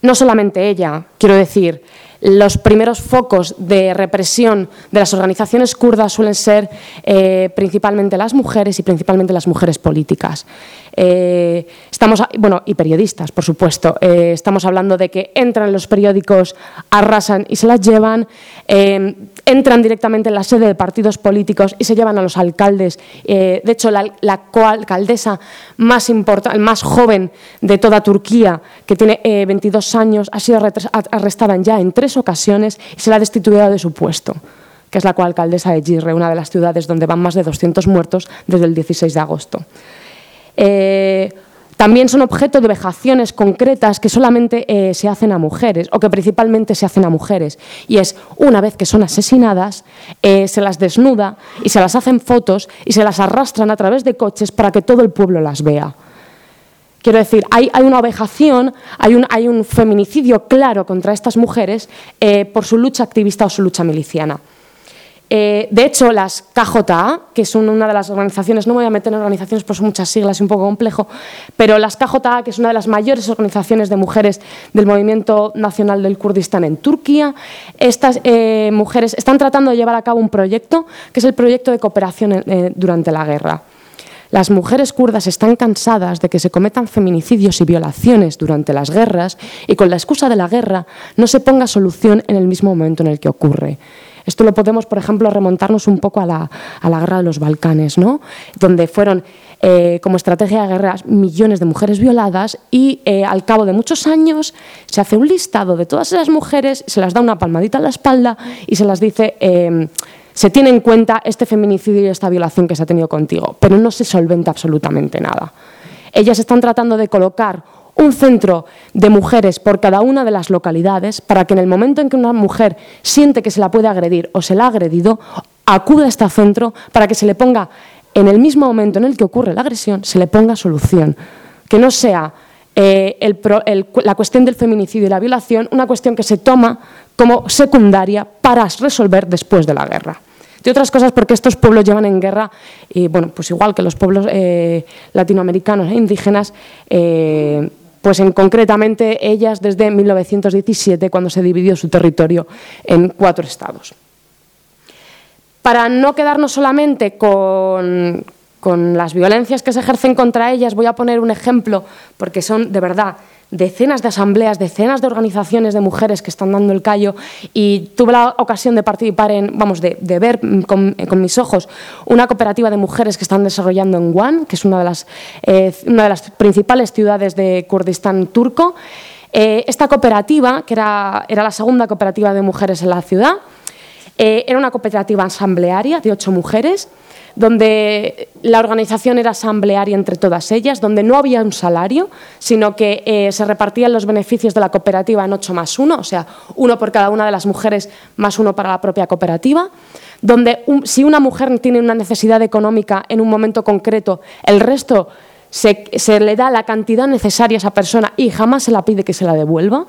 no solamente ella, quiero decir, los primeros focos de represión de las organizaciones kurdas suelen ser eh, principalmente las mujeres y principalmente las mujeres políticas. Eh, estamos, bueno, y periodistas, por supuesto. Eh, estamos hablando de que entran en los periódicos, arrasan y se las llevan, entran directamente en la sede de partidos políticos y se llevan a los alcaldes. de hecho, la, la coalcaldesa más, más joven de toda Turquía, que tiene 22 años, ha sido arrestada ya en tres ocasiones y se la ha destituido de su puesto que es la coalcaldesa de Girre, una de las ciudades donde van más de 200 muertos desde el 16 de agosto. Eh, también son objeto de vejaciones concretas que solamente eh, se hacen a mujeres o que principalmente se hacen a mujeres. Y es una vez que son asesinadas, eh, se las desnuda y se las hacen fotos y se las arrastran a través de coches para que todo el pueblo las vea. Quiero decir, hay, una vejación, hay un, feminicidio claro contra estas mujeres por su lucha activista o su lucha miliciana. Eh, de hecho, las KJA, que son una de las organizaciones, no me voy a meter en organizaciones por son muchas siglas, es un poco complejo, pero las KJA, que es una de las mayores organizaciones de mujeres del movimiento nacional del Kurdistán en Turquía, estas eh, mujeres están tratando de llevar a cabo un proyecto, que es el proyecto de cooperación eh, durante la guerra. Las mujeres kurdas están cansadas de que se cometan feminicidios y violaciones durante las guerras y con la excusa de la guerra no se ponga solución en el mismo momento en el que ocurre. Esto lo podemos, por ejemplo, remontarnos un poco a la, guerra de los Balcanes, ¿no? donde fueron eh, como estrategia de guerra millones de mujeres violadas y eh, al cabo de muchos años se hace un listado de todas esas mujeres, se las da una palmadita en la espalda y se las dice... Em, se tiene en cuenta este feminicidio y esta violación que se ha tenido contigo, pero no se solventa absolutamente nada. Ellas están tratando de colocar un centro de mujeres por cada una de las localidades para que en el momento en que una mujer siente que se la puede agredir o se la ha agredido, acuda a este centro para que se le ponga, en el mismo momento en el que ocurre la agresión, se le ponga solución. Que no sea eh, la cuestión del feminicidio y la violación una cuestión que se toma como secundaria para resolver después de la guerra. De otras cosas porque estos pueblos llevan en guerra, y bueno, pues igual que los pueblos eh, latinoamericanos e indígenas, eh, pues en concretamente ellas desde 1917, cuando se dividió su territorio en cuatro estados. Para no quedarnos solamente con, con las violencias que se ejercen contra ellas, voy a poner un ejemplo, porque son de verdad decenas de asambleas, decenas de organizaciones de mujeres que están dando el callo y tuve la ocasión de participar en, vamos, de, ver con, mis ojos una cooperativa de mujeres que están desarrollando en Wan, que es una de las, eh, una de las principales ciudades de Kurdistán turco. Eh, esta cooperativa, que era, era la segunda cooperativa de mujeres en la ciudad, eh, era una cooperativa asamblearia de ocho mujeres donde la organización era asamblearia entre todas ellas, donde no había un salario, sino que eh, se repartían los beneficios de la cooperativa en ocho más uno, o sea, uno por cada una de las mujeres más uno para la propia cooperativa, donde si una mujer tiene una necesidad económica en un momento concreto, el resto se, se le da la cantidad necesaria a esa persona y jamás se la pide que se la devuelva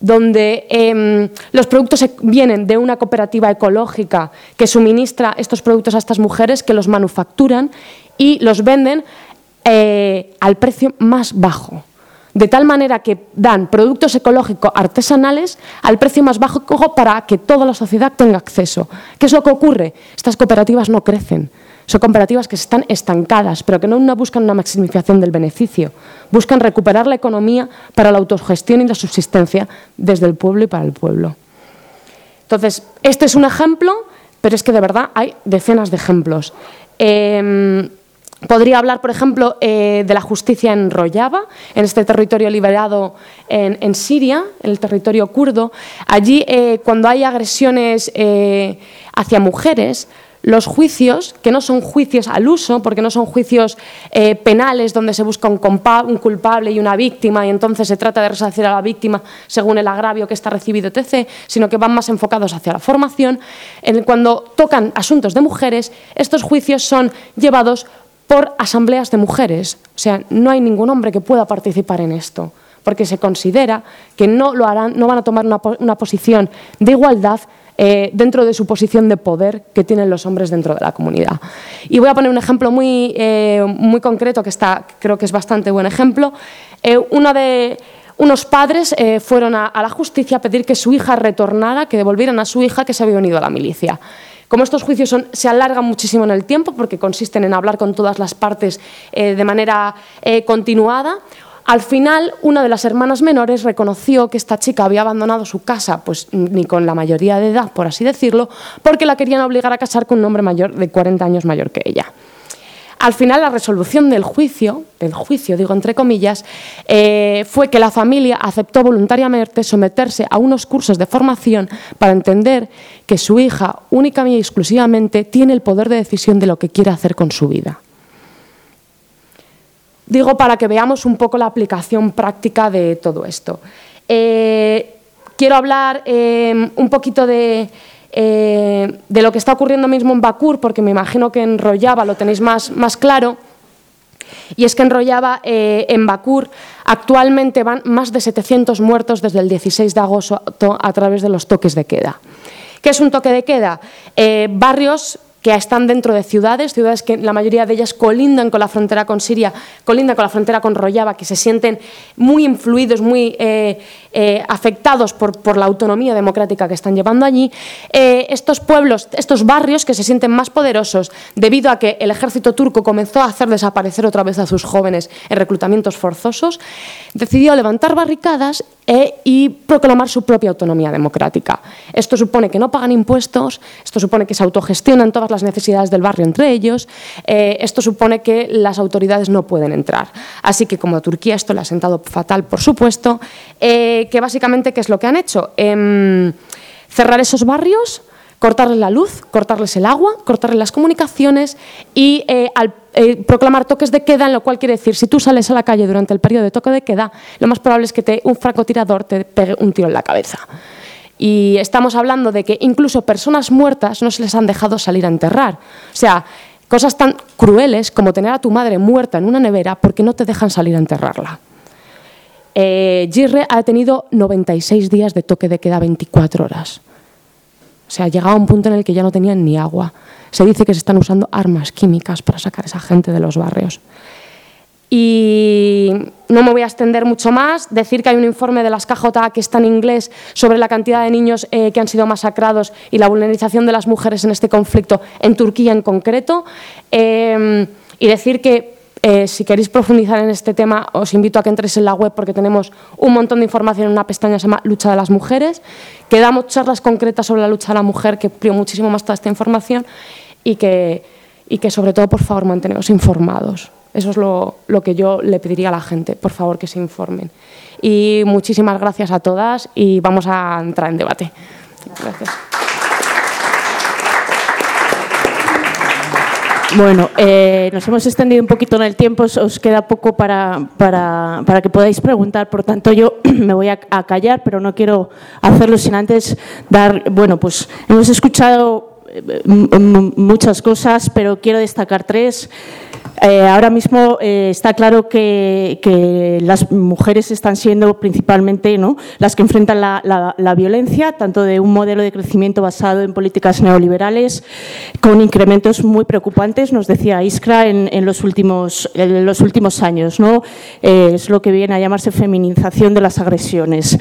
donde em, los productos vienen de una cooperativa ecológica que suministra estos productos a estas mujeres, que los manufacturan y los venden eh, al precio más bajo. De tal manera que dan productos ecológicos artesanales al precio más bajo para que toda la sociedad tenga acceso. ¿Qué es lo que ocurre? Estas cooperativas no crecen son cooperativas que están estancadas, pero que no buscan una maximización del beneficio, buscan recuperar la economía para la autogestión y la subsistencia desde el pueblo y para el pueblo. Entonces, este es un ejemplo, pero es que de verdad hay decenas de ejemplos. Em, podría hablar, por ejemplo, eh, de la justicia en Rojava, en este territorio liberado en, Siria, en el territorio kurdo. Allí, eh, cuando hay agresiones hacia mujeres, los juicios, que no son juicios al uso, porque no son juicios eh, penales donde se busca un, culpable y una víctima y entonces se trata de resarcir a la víctima según el agravio que está recibido, etc., sino que van más enfocados hacia la formación. Cuando tocan asuntos de mujeres, estos juicios son llevados por asambleas de mujeres. O sea, no hay ningún hombre que pueda participar en esto, porque se considera que no, lo harán, no van a tomar una posición de igualdad eh, dentro de su posición de poder que tienen los hombres dentro de la comunidad. Y voy a poner un ejemplo muy, eh, muy concreto que está, creo que es bastante buen ejemplo. Eh, uno de, unos padres fueron a, la justicia a pedir que su hija retornara, que devolvieran a su hija que se había unido a la milicia. Como estos juicios se alargan muchísimo en el tiempo, porque consisten en hablar con todas las partes de manera continuada, al final, una de las hermanas menores reconoció que esta chica había abandonado su casa, pues ni con la mayoría de edad, por así decirlo, porque la querían obligar a casar con un hombre mayor de 40 años mayor que ella. Al final, la resolución del juicio, del juicio, digo entre comillas, eh, fue que la familia aceptó voluntariamente someterse a unos cursos de formación para entender que su hija únicamente y exclusivamente tiene el poder de decisión de lo que quiere hacer con su vida. Digo para que veamos un poco la aplicación práctica de todo esto. Eh, quiero hablar eh, un poquito de, eh, de, lo que está ocurriendo mismo en Bakur, porque me imagino que en Rojava lo tenéis más, más claro. Y es que en Rojava, en Bakur, actualmente van más de 700 muertos desde el 16 de agosto a través de los toques de queda. ¿Qué es un toque de queda? barrios que están dentro de ciudades, ciudades que la mayoría de ellas colindan con la frontera con Siria, colindan con la frontera con Rojava, que se sienten muy influidos, muy eh, eh, afectados por, la autonomía democrática que están llevando allí. Eh, estos pueblos, estos barrios que se sienten más poderosos debido a que el ejército turco comenzó a hacer desaparecer otra vez a sus jóvenes en reclutamientos forzosos, decidió levantar barricadas y proclamar su propia autonomía democrática. Esto supone que no pagan impuestos, esto supone que se autogestionan todas las necesidades del barrio entre ellos. Eh, esto supone que las autoridades no pueden entrar. Así que como a Turquía esto le ha sentado fatal, por supuesto, eh, que básicamente, ¿qué es lo que han hecho? Em, cerrar esos barrios, cortarles la luz, cortarles el agua, cortarles las comunicaciones y eh, al proclamar toques de queda, en lo cual quiere decir, si tú sales a la calle durante el periodo de toque de queda, lo más probable es que te, un francotirador te pegue un tiro en la cabeza. Y estamos hablando de que incluso personas muertas no se les han dejado salir a enterrar. O sea, cosas tan crueles como tener a tu madre muerta en una nevera porque no te dejan salir a enterrarla. Eh, Girre ha tenido 96 días de toque de queda 24 horas. O sea, ha llegado a un punto en el que ya no tenían ni agua. Se dice que se están usando armas químicas para sacar a esa gente de los barrios. Y no me voy a extender mucho más, decir que hay un informe de las KJA que está en inglés sobre la cantidad de niños eh, que han sido masacrados y la vulnerización de las mujeres en este conflicto, en Turquía en concreto. Eh, y decir que eh, si queréis profundizar en este tema, os invito a que entréis en la web porque tenemos un montón de información en una pestaña que se llama Lucha de las Mujeres, que damos charlas concretas sobre la lucha de la mujer, que amplío muchísimo más toda esta información y que, y que sobre todo, por favor, manteneros informados. Eso es lo, que yo le pediría a la gente, por favor, que se informen. Y muchísimas gracias a todas y vamos a entrar en debate. Gracias. Bueno, eh, nos hemos extendido un poquito en el tiempo, os queda poco para, para, para que podáis preguntar, por tanto yo [clears throat] me voy a, callar, pero no quiero hacerlo sin antes dar, bueno, pues hemos escuchado muchas cosas, pero quiero destacar tres. Eh, ahora mismo eh, está claro que, las mujeres están siendo principalmente ¿no? las que enfrentan la, violencia, tanto de un modelo de crecimiento basado en políticas neoliberales, con incrementos muy preocupantes, nos decía Iskra, en, los, últimos, los últimos años. ¿no? Eh, es lo que viene a llamarse feminización de las agresiones.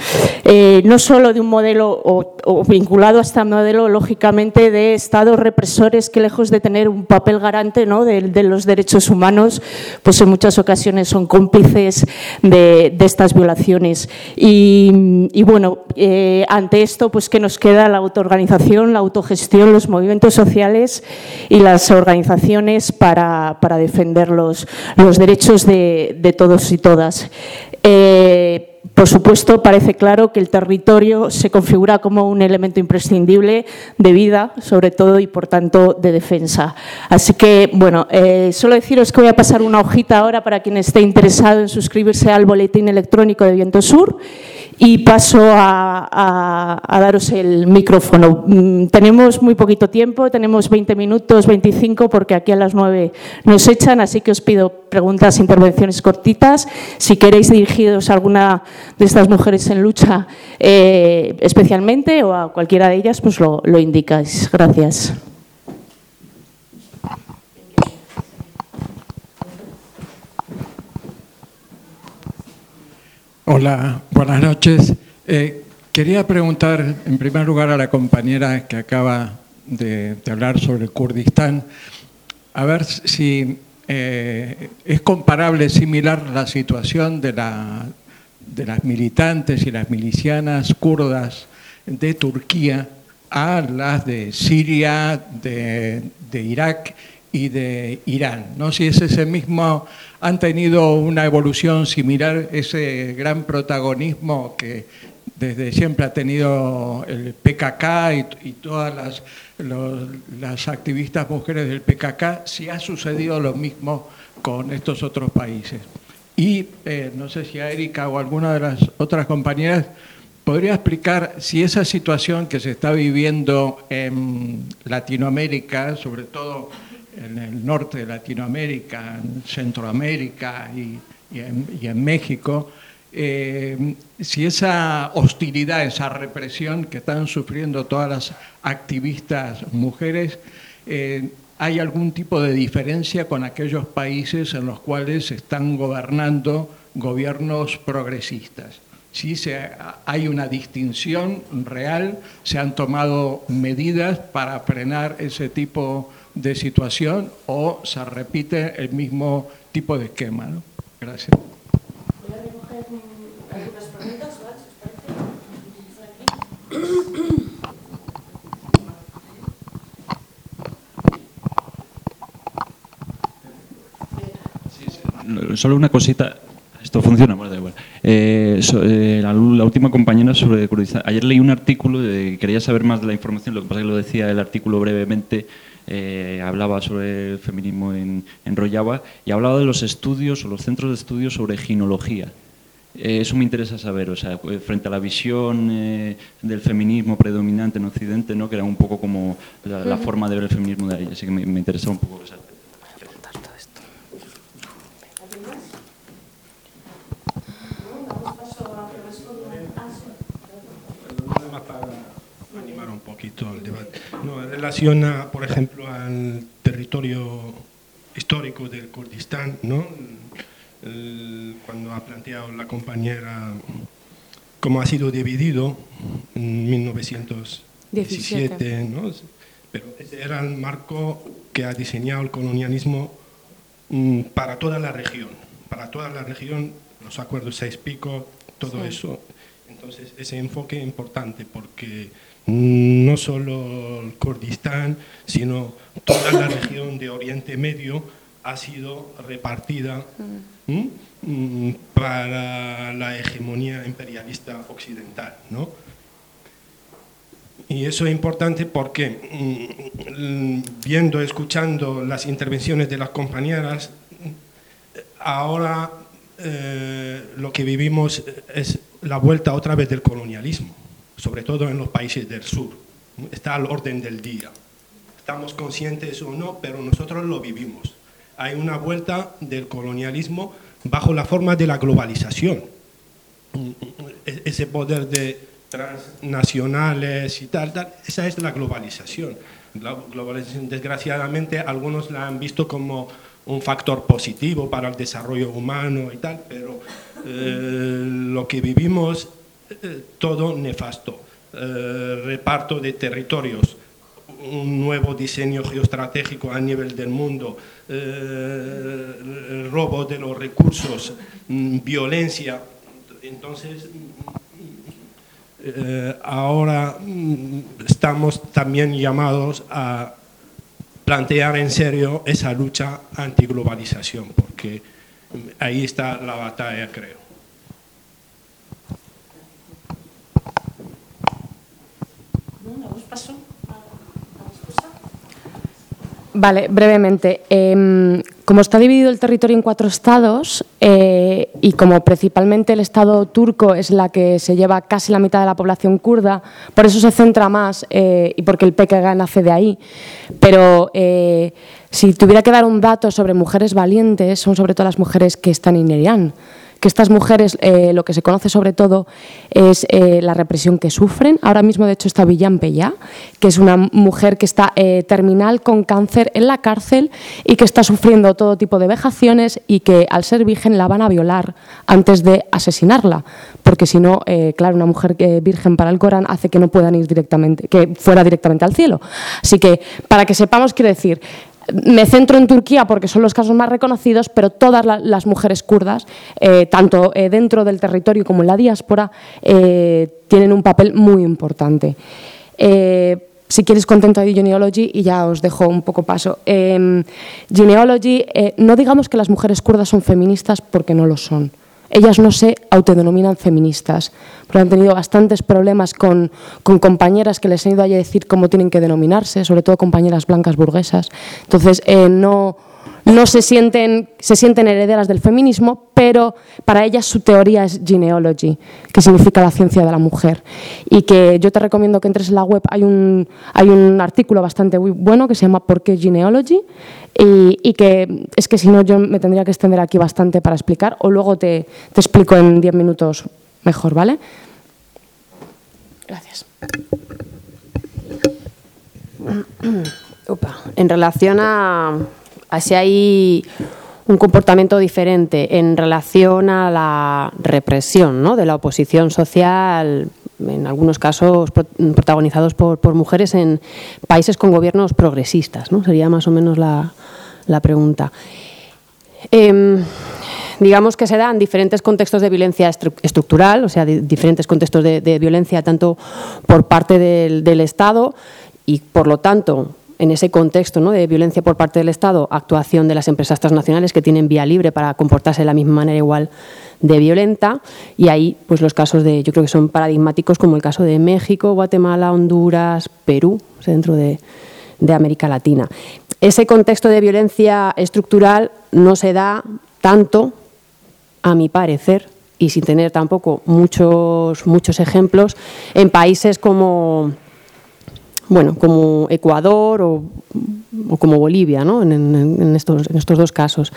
no solo de un modelo o, vinculado a este modelo, lógicamente, de estados represores que lejos de tener un papel garante de, los derechos humanos, pues en muchas ocasiones son cómplices de, estas violaciones. Y, bueno, eh, ante esto, pues ¿qué nos queda? La autoorganización, la autogestión, los movimientos sociales y las organizaciones para, defender los, derechos de, de todos y todas. Eh, por supuesto, parece claro que el territorio se configura como un elemento imprescindible de vida, sobre todo, y por tanto de defensa. Así que, bueno, eh, solo deciros que voy a pasar una hojita ahora para quien esté interesado en suscribirse al boletín electrónico de Viento Sur y paso a, daros el micrófono. Mm, tenemos muy poquito tiempo, tenemos 20 minutos, 25, porque aquí a las 9 nos echan, así que os pido preguntas, intervenciones cortitas. Si queréis dirigiros a alguna de estas mujeres en lucha eh, especialmente o a cualquiera de ellas, pues lo, lo indicáis. Gracias. Hola, buenas noches. Eh, quería preguntar, en primer lugar, a la compañera que acaba de, hablar sobre Kurdistán, a ver si eh, es comparable, similar la situación de, la, de las militantes y las milicianas kurdas de Turquía a las de Siria, de Irak y de Irán. ¿no? Si es ese mismo han tenido una evolución similar, ese gran protagonismo que desde siempre ha tenido el PKK y, todas las, las activistas mujeres del PKK, si ha sucedido lo mismo con estos otros países. Y eh, no sé si a Erika o alguna de las otras compañeras podría explicar si esa situación que se está viviendo en Latinoamérica, sobre todo en el norte de Latinoamérica, en Centroamérica y, en, México, eh, si esa hostilidad, esa represión que están sufriendo todas las activistas mujeres, eh, hay algún tipo de diferencia con aquellos países en los cuales están gobernando gobiernos progresistas. Si se, hay una distinción real, se han tomado medidas para frenar ese tipo de situación o se repite el mismo tipo de esquema. ¿no? Gracias. Solo una cosita. Esto funciona, bueno, da igual. Eh, eh, la, última compañera sobre Kurdistán. Ayer leí un artículo, de, quería saber más de la información, lo que pasa es que lo decía el artículo brevemente, eh, hablaba sobre el feminismo en, en y hablaba de los estudios o los centros de estudios sobre ginología. Eh, eso me interesa saber, o sea, eh, frente a la visión del feminismo predominante en Occidente, ¿no? que era un poco como la, forma de ver el feminismo de ahí, así que me, me interesa un poco esa No, relaciona, por ejemplo, al territorio histórico del Kurdistán, ¿no? cuando ha planteado la compañera cómo ha sido dividido en 1917, ¿no? pero ese era el marco que ha diseñado el colonialismo mm, para toda la región, para toda la región, los acuerdos seis pico, todo eso. Entonces, ese enfoque es importante porque no solo el Kurdistán, sino toda la región de Oriente Medio ha sido repartida mm, para la hegemonía imperialista occidental. ¿no? Y eso es importante porque, mm, viendo, escuchando las intervenciones de las compañeras, ahora eh, lo que vivimos es la vuelta otra vez del colonialismo sobre todo en los países del sur. Está al orden del día. Estamos conscientes o no, pero nosotros lo vivimos. Hay una vuelta del colonialismo bajo la forma de la globalización. Ese poder de transnacionales y tal, tal esa es la globalización. La globalización, desgraciadamente, algunos la han visto como un factor positivo para el desarrollo humano y tal, pero eh, lo que vivimos todo nefasto. Eh, reparto de territorios un nuevo diseño geoestratégico a nivel del mundo, eh, robo de los recursos, mm, violencia. Entonces, eh, ahora mm, estamos también llamados a plantear en serio esa lucha antiglobalización, porque ahí está la batalla, creo. Vale, brevemente. Em, como está dividido el territorio en cuatro estados eh, y como principalmente el estado turco es la que se lleva casi la mitad de la población kurda, por eso se centra más eh, y porque el PKK nace de ahí. Pero eh, si tuviera que dar un dato sobre mujeres valientes, son sobre todo las mujeres que están en Irán que estas mujeres eh, lo que se conoce sobre todo es eh, la represión que sufren. Ahora mismo, de hecho, está Villan Pellá, que es una mujer que está eh, terminal con cáncer en la cárcel y que está sufriendo todo tipo de vejaciones y que al ser virgen la van a violar antes de asesinarla, porque si no, claro, una mujer virgen para el Corán hace que no puedan ir directamente, que fuera directamente al cielo. Así que, para que sepamos, quiero decir, me centro en Turquía porque son los casos más reconocidos, pero todas las mujeres kurdas, eh, tanto eh, dentro del territorio como en la diáspora, eh, tienen un papel muy importante. si quieres contento de Genealogy y ya os dejo un poco paso. Em, Genealogy, no digamos que las mujeres kurdas son feministas porque no lo son. Ellas no se autodenominan feministas, pero han tenido bastantes problemas con, compañeras que les han ido a decir cómo tienen que denominarse, sobre todo compañeras blancas burguesas. Entonces, eh, no, no se sienten, se sienten herederas del feminismo, pero para ellas su teoría es genealogy, que significa la ciencia de la mujer. Y que yo te recomiendo que entres en la web, hay un, hay un artículo bastante bueno que se llama ¿Por qué genealogy? Y, que es que si no yo me tendría que extender aquí bastante para explicar, o luego te, te explico en 10 minutos mejor, ¿vale? Gracias. En relación a Así hay un comportamiento diferente en relación a la represión ¿no? de la oposición social, en algunos casos protagonizados por, mujeres en países con gobiernos progresistas. ¿no? Sería más o menos la, pregunta. Em, digamos que se dan diferentes contextos de violencia estructural, o sea, diferentes contextos de, violencia tanto por parte del, del Estado y, por lo tanto, en ese contexto ¿no? de violencia por parte del Estado, actuación de las empresas transnacionales que tienen vía libre para comportarse de la misma manera igual de violenta y ahí pues los casos de yo creo que son paradigmáticos como el caso de México, Guatemala, Honduras, Perú, dentro de, de América Latina. Ese contexto de violencia estructural no se da tanto, a mi parecer, y sin tener tampoco muchos, muchos ejemplos, en países como bueno, como Ecuador o, como Bolivia, ¿no? en, estos, dos casos.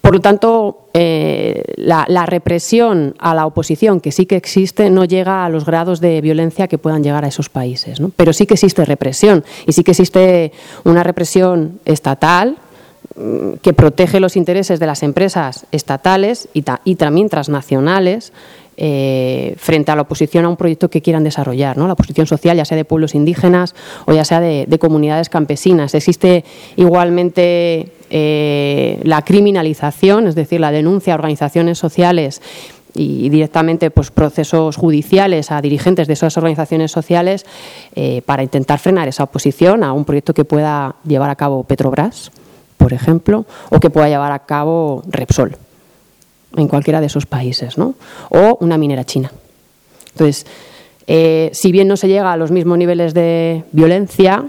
Por lo tanto, eh, la, represión a la oposición, que sí que existe, no llega a los grados de violencia que puedan llegar a esos países. Pero sí que existe represión y sí que existe una represión estatal mm, que protege los intereses de las empresas estatales y, y también transnacionales eh, frente a la oposición a un proyecto que quieran desarrollar, ¿no? la oposición social, ya sea de pueblos indígenas o ya sea de, comunidades campesinas. Existe igualmente eh, la criminalización, es decir, la denuncia a organizaciones sociales y directamente pues, procesos judiciales a dirigentes de esas organizaciones sociales eh, para intentar frenar esa oposición a un proyecto que pueda llevar a cabo Petrobras, por ejemplo, o que pueda llevar a cabo Repsol en cualquiera de esos países, ¿no? O una minera china. Entonces, eh, si bien no se llega a los mismos niveles de violencia,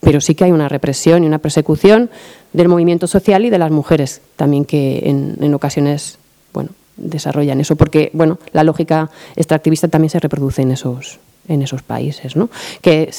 pero sí que hay una represión y una persecución del movimiento social y de las mujeres también que en, en ocasiones, bueno, desarrollan eso, porque, bueno, la lógica extractivista también se reproduce en esos, en esos países. ¿no? Que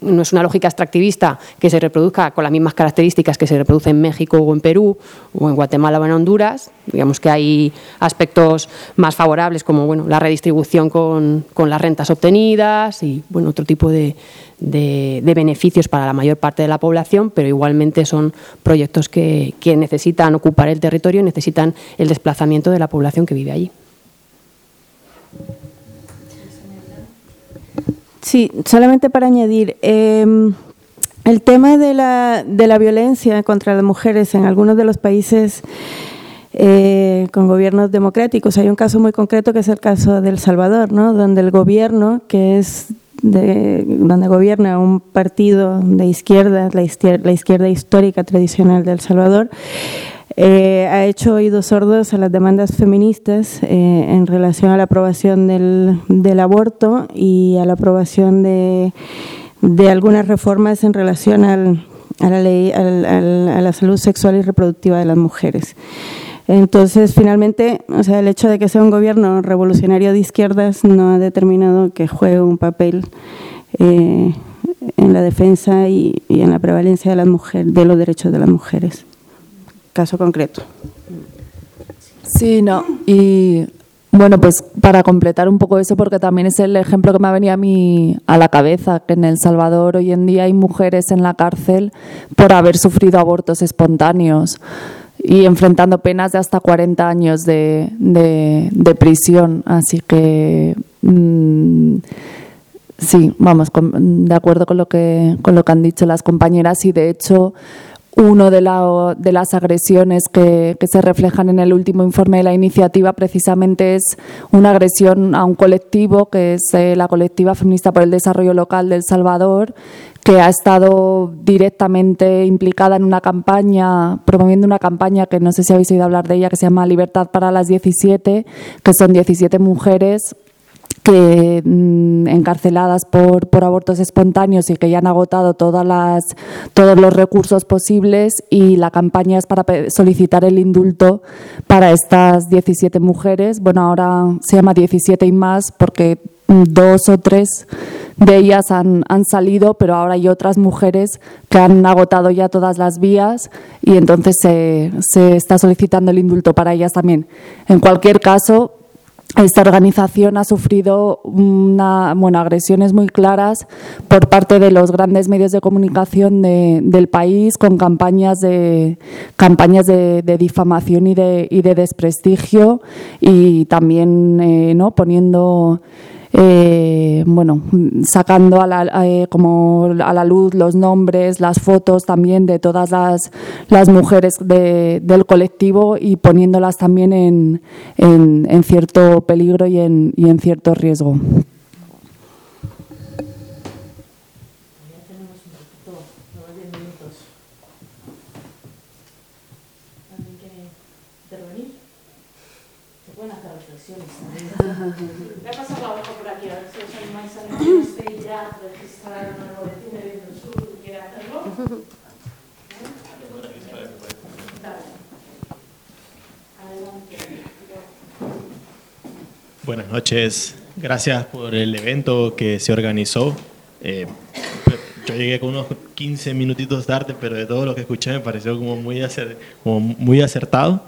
no es una lógica extractivista que se reproduzca con las mismas características que se reproduce en México o en Perú o en Guatemala o en Honduras. Digamos que hay aspectos más favorables como bueno, la redistribución con, las rentas obtenidas y bueno, otro tipo de, de, beneficios para la mayor parte de la población, pero igualmente son proyectos que, que necesitan ocupar el territorio y necesitan el desplazamiento de la población que vive allí. Sí, solamente para añadir, em, el tema de la, de la violencia contra las mujeres en algunos de los países eh, con gobiernos democráticos. Hay un caso muy concreto que es el caso de El Salvador, ¿no? donde el gobierno, que es de, donde gobierna un partido de izquierda, la izquierda, la izquierda histórica tradicional de El Salvador, eh, ha hecho oídos sordos a las demandas feministas eh, en relación a la aprobación del, aborto y a la aprobación de, algunas reformas en relación al, a la salud sexual y reproductiva de las mujeres. Entonces, finalmente, o sea, el hecho de que sea un gobierno revolucionario de izquierdas no ha determinado que juegue un papel eh, en la defensa y, y, en la prevalencia de las mujeres, de los derechos de las mujeres. Caso concreto. Sí, no. Y bueno, pues para completar un poco eso, porque también es el ejemplo que me ha venido a mí a la cabeza, que en El Salvador hoy en día hay mujeres en la cárcel por haber sufrido abortos espontáneos y enfrentando penas de hasta 40 años de, de, prisión. Así que mmm, sí, vamos, de acuerdo con lo, que, con lo que han dicho las compañeras y de hecho uno de, la, de las agresiones que, se reflejan en el último informe de la iniciativa precisamente es una agresión a un colectivo que es eh, la colectiva feminista por el desarrollo local del Salvador que ha estado directamente implicada en una campaña, promoviendo una campaña que no sé si habéis oído hablar de ella, que se llama Libertad para las 17, que son 17 mujeres que mmm, encarceladas por, por, abortos espontáneos y que ya han agotado todas las, todos los recursos posibles y la campaña es para solicitar el indulto para estas 17 mujeres. Bueno, ahora se llama 17 y más porque dos o tres de ellas han, han, salido, pero ahora hay otras mujeres que han agotado ya todas las vías y entonces se, se está solicitando el indulto para ellas también. En cualquier caso, esta organización ha sufrido una, bueno, agresiones muy claras por parte de los grandes medios de comunicación de, del país con campañas de campañas de, difamación y de, y de desprestigio y también eh, no poniendo eh, bueno, sacando a la, eh, como a la luz los nombres, las fotos también de todas las, las mujeres de, del colectivo y poniéndolas también en, en, en cierto peligro y en, y en cierto riesgo. [laughs] Buenas noches, gracias por el evento que se organizó. Eh, yo llegué con unos 15 minutitos tarde, pero de todo lo que escuché me pareció como muy, acer, como muy acertado.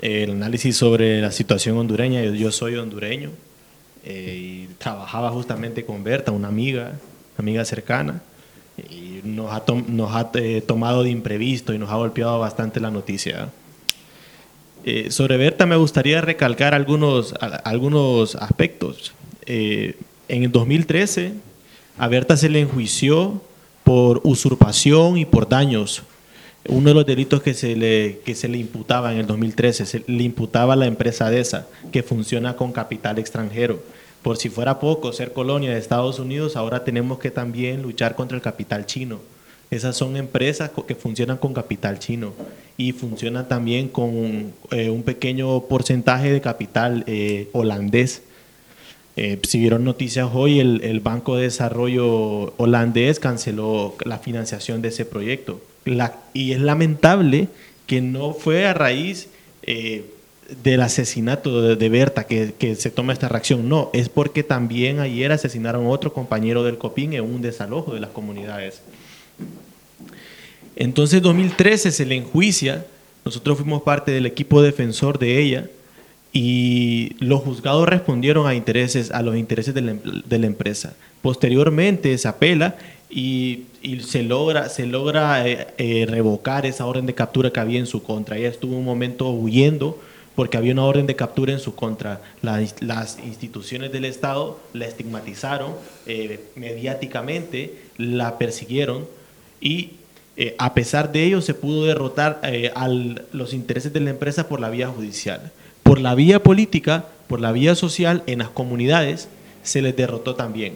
El análisis sobre la situación hondureña, yo, yo soy hondureño eh, trabajaba justamente con Berta, una amiga, amiga cercana, y nos ha, eh, tomado de imprevisto y nos ha golpeado bastante la noticia. Eh, sobre Berta me gustaría recalcar algunos, algunos aspectos. En el 2013 a Berta se le enjuició por usurpación y por daños. Uno de los delitos que se le, que se le imputaba en el 2013, se le imputaba a la empresa DESA, que funciona con capital extranjero. Por si fuera poco ser colonia de Estados Unidos, ahora tenemos que también luchar contra el capital chino. Esas son empresas que funcionan con capital chino y funcionan también con eh, un pequeño porcentaje de capital eh, holandés. Eh, si vieron noticias hoy, el, Banco de Desarrollo holandés canceló la financiación de ese proyecto. Y es lamentable que no fue a raíz eh, del asesinato de, Berta que, se toma esta reacción. No, es porque también ayer asesinaron a otro compañero del COPIN en un desalojo de las comunidades. Entonces, en 2013 se le enjuicia, nosotros fuimos parte del equipo defensor de ella y los juzgados respondieron a, intereses, a los intereses de la, de la empresa. Posteriormente se apela y, se logra, se logra eh, eh, revocar esa orden de captura que había en su contra. Ella estuvo un momento huyendo porque había una orden de captura en su contra. las instituciones del Estado la estigmatizaron eh, mediáticamente, la persiguieron y a pesar de ello se pudo derrotar a los intereses de la empresa por la vía judicial. Por la vía política, por la vía social, en las comunidades se les derrotó también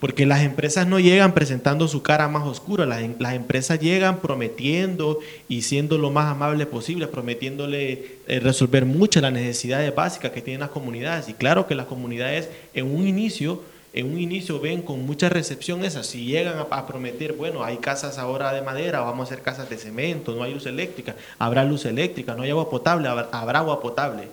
porque las empresas no llegan presentando su cara más oscura, las, las, empresas llegan prometiendo y siendo lo más amable posible, prometiéndole eh, resolver muchas las necesidades básicas que tienen las comunidades. Y claro que las comunidades en un inicio, en un inicio ven con mucha recepción esas, si llegan a, a prometer, bueno, hay casas ahora de madera, vamos a hacer casas de cemento, no hay luz eléctrica, habrá luz eléctrica, no hay agua potable, habrá agua potable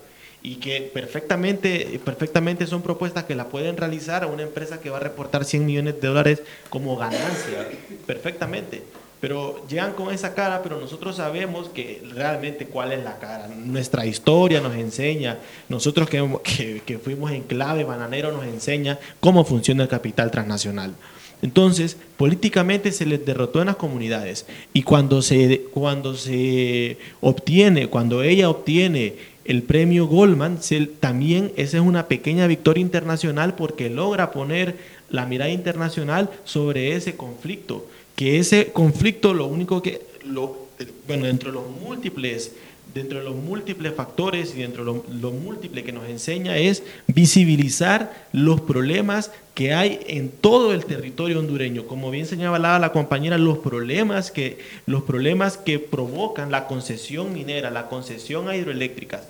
y que perfectamente, perfectamente son propuestas que la pueden realizar a una empresa que va a reportar 100 millones de dólares como ganancia, perfectamente. Pero llegan con esa cara, pero nosotros sabemos que realmente cuál es la cara. Nuestra historia nos enseña, nosotros que, que, fuimos en clave bananero nos enseña cómo funciona el capital transnacional. Entonces, políticamente se les derrotó en las comunidades y cuando se, cuando se obtiene, cuando ella obtiene el premio Goldman, también esa es una pequeña victoria internacional porque logra poner la mirada internacional sobre ese conflicto, que ese conflicto lo único que, lo, bueno, dentro de los múltiples dentro de los múltiples factores y dentro de lo, múltiple que nos enseña es visibilizar los problemas que hay en todo el territorio hondureño. Como bien señalaba la compañera, los problemas que, los problemas que provocan la concesión minera, la concesión hidroeléctrica.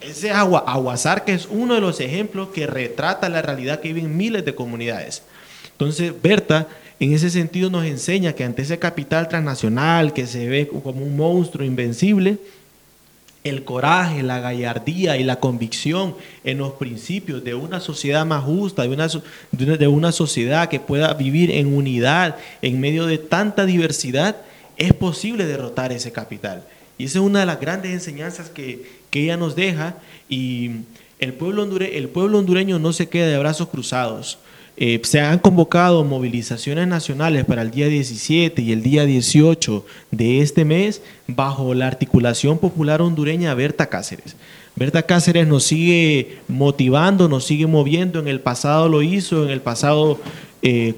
Ese agua, Aguasar, que es uno de los ejemplos que retrata la realidad que viven miles de comunidades. Entonces, Berta, en ese sentido nos enseña que ante ese capital transnacional que se ve como un monstruo invencible, el coraje, la gallardía y la convicción en los principios de una sociedad más justa, de una, de una sociedad que pueda vivir en unidad en medio de tanta diversidad, es posible derrotar ese capital. Y esa es una de las grandes enseñanzas que, ella nos deja y el pueblo, el pueblo hondureño no se queda de brazos cruzados. Eh, se han convocado movilizaciones nacionales para el día 17 y el día 18 de este mes bajo la articulación popular hondureña Berta Cáceres. Berta Cáceres nos sigue motivando, nos sigue moviendo. En el pasado lo hizo, en el pasado eh,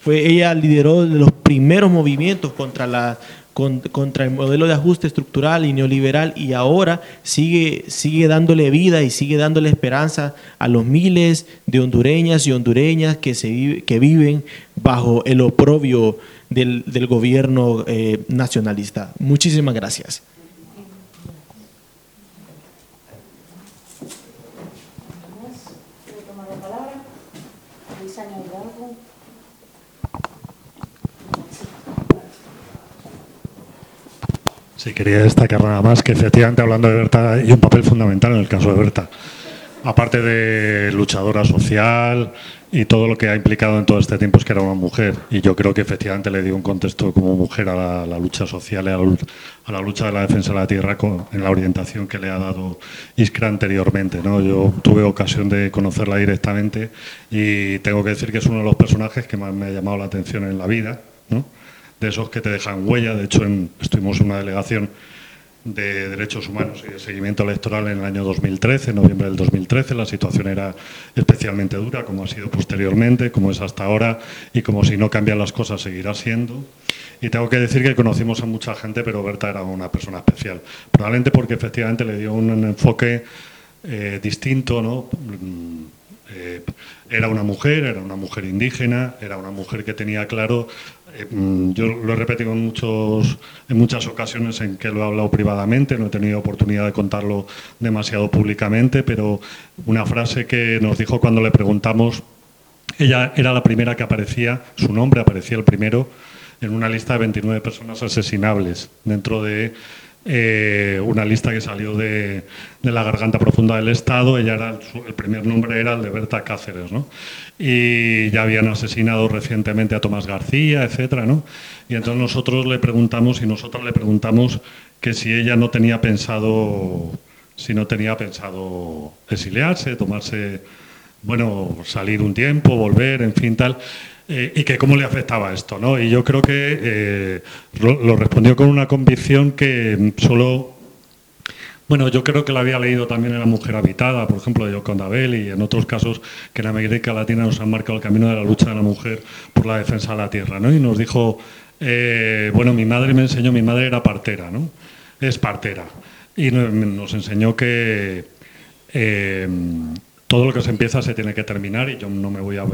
fue ella lideró los primeros movimientos contra la contra el modelo de ajuste estructural y neoliberal y ahora sigue, sigue dándole vida y sigue dándole esperanza a los miles de hondureñas y hondureñas que, se que viven bajo el oprobio del, del gobierno eh, nacionalista. Muchísimas gracias. Sí, quería destacar nada más que efectivamente hablando de Berta hay un papel fundamental en el caso de Berta. Aparte de luchadora social y todo lo que ha implicado en todo este tiempo es que era una mujer. Y yo creo que efectivamente le dio un contexto como mujer a la, lucha social y a la, lucha de la defensa de la tierra en la orientación que le ha dado Iskra anteriormente. ¿no? Yo tuve ocasión de conocerla directamente y tengo que decir que es uno de los personajes que más me ha llamado la atención en la vida. De esos que te dejan huella. De hecho, estuvimos en una delegación de Derechos Humanos y de Seguimiento Electoral en el año 2013, en noviembre del 2013. La situación era especialmente dura, como ha sido posteriormente, como es hasta ahora y como si no cambian las cosas seguirá siendo. Y tengo que decir que conocimos a mucha gente, pero Berta era una persona especial. Probablemente porque efectivamente le dio un enfoque eh, distinto, ¿no? Mm, eh, era una mujer, era una mujer indígena, era una mujer que tenía claro yo lo he repetido en, muchos, en muchas ocasiones en que lo he hablado privadamente, no he tenido oportunidad de contarlo demasiado públicamente, pero una frase que nos dijo cuando le preguntamos, ella era la primera que aparecía, su nombre aparecía el primero en una lista de 29 personas asesinables dentro de eh, una lista que salió de, la garganta profunda del Estado. Ella era, el primer nombre era el de Berta Cáceres. Y ya habían asesinado recientemente a Tomás García, etcétera, ¿no? Y entonces nosotros le preguntamos y nosotros le preguntamos que si ella no tenía pensado, si no tenía pensado exiliarse, tomarse, bueno, salir un tiempo, volver, en fin, tal. Eh, y que cómo le afectaba esto. ¿no? Y yo creo que eh, lo, respondió con una convicción que solo Bueno, yo creo que la había leído también en La Mujer Habitada, por ejemplo, de Yoconda Bell y en otros casos que en América Latina nos han marcado el camino de la lucha de la mujer por la defensa de la tierra, ¿no? Y nos dijo, eh, bueno, mi madre me enseñó, mi madre era partera, ¿no? Es partera. Y nos enseñó que eh, todo lo que se empieza se tiene que terminar y yo no me voy a,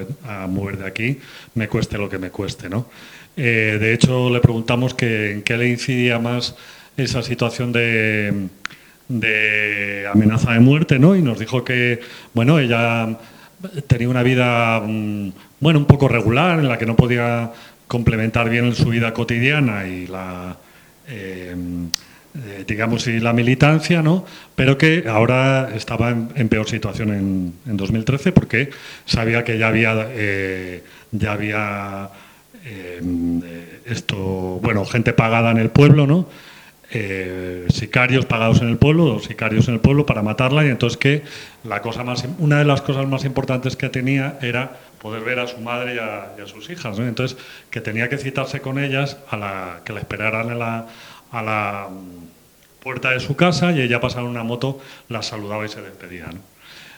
mover de aquí, me cueste lo que me cueste, ¿no? Eh, de hecho, le preguntamos en qué le incidía más esa situación de de amenaza de muerte, ¿no? Y nos dijo que, bueno, ella tenía una vida, mm, bueno, un poco regular, en la que no podía complementar bien su vida cotidiana y la, eh, eh, digamos, y la militancia, ¿no? Pero que ahora estaba en, peor situación en, 2013 porque sabía que ya había, eh, ya había esto, bueno, gente pagada en el pueblo, ¿no? Eh, sicarios pagados en el pueblo, o sicarios en el pueblo para matarla, y entonces que la cosa más, una de las cosas más importantes que tenía era poder ver a su madre y a, sus hijas, entonces que tenía que citarse con ellas que la esperaran a la, a la mm, puerta de su casa y ella pasaba una moto, la saludaba y se despedía.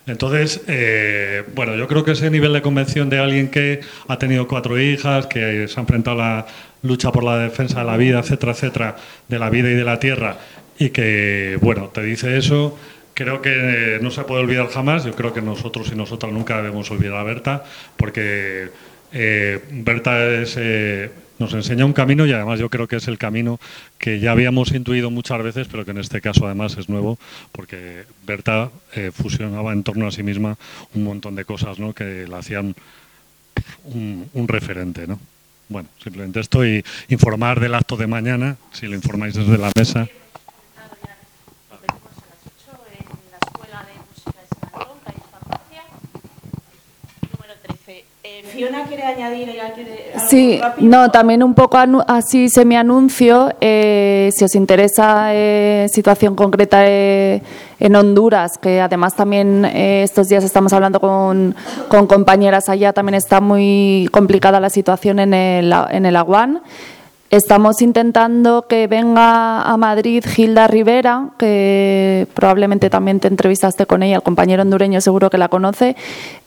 Entonces, eh, bueno, yo creo que ese nivel de convención de alguien que ha tenido cuatro hijas, que se ha enfrentado a la lucha por la defensa de la vida, etcétera, etcétera, de la vida y de la tierra, y que, bueno, te dice eso, creo que no se puede olvidar jamás. Yo creo que nosotros y nosotras nunca debemos olvidar a Berta, porque eh, Berta eh, nos enseña un camino y además yo creo que es el camino que ya habíamos intuido muchas veces, pero que en este caso además es nuevo, porque Berta eh, fusionaba en torno a sí misma un montón de cosas ¿no? que la hacían un, un referente. ¿no? Bueno, simplemente esto y informar del acto de mañana, si lo informáis desde la mesa. Fiona quiere añadir algo Sí, no, también un poco así semi-anuncio. Eh, si os interesa eh, situación concreta eh, en Honduras, que además también estos días estamos hablando con, con, compañeras allá, también está muy complicada la situación en el, en el Aguán. Estamos intentando que venga a Madrid Gilda Rivera, que probablemente también te entrevistaste con ella, el compañero hondureño seguro que la conoce.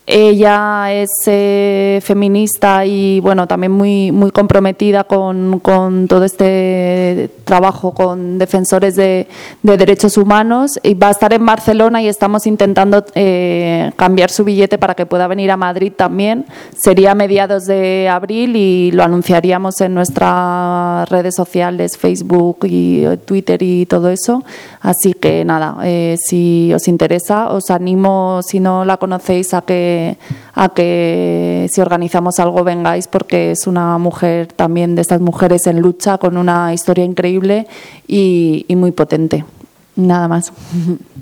Ella es eh, feminista y bueno también muy muy comprometida con, con todo este trabajo con defensores de, de, derechos humanos y va a estar en Barcelona y estamos intentando eh, cambiar su billete para que pueda venir a Madrid también. Sería a mediados de abril y lo anunciaríamos en nuestras redes sociales, Facebook y eh, Twitter y todo eso. Así que nada, si os interesa os animo si no la conocéis a a que si organizamos algo vengáis porque es una mujer también de estas mujeres en lucha con una historia increíble y muy potente. Nada más. [laughs]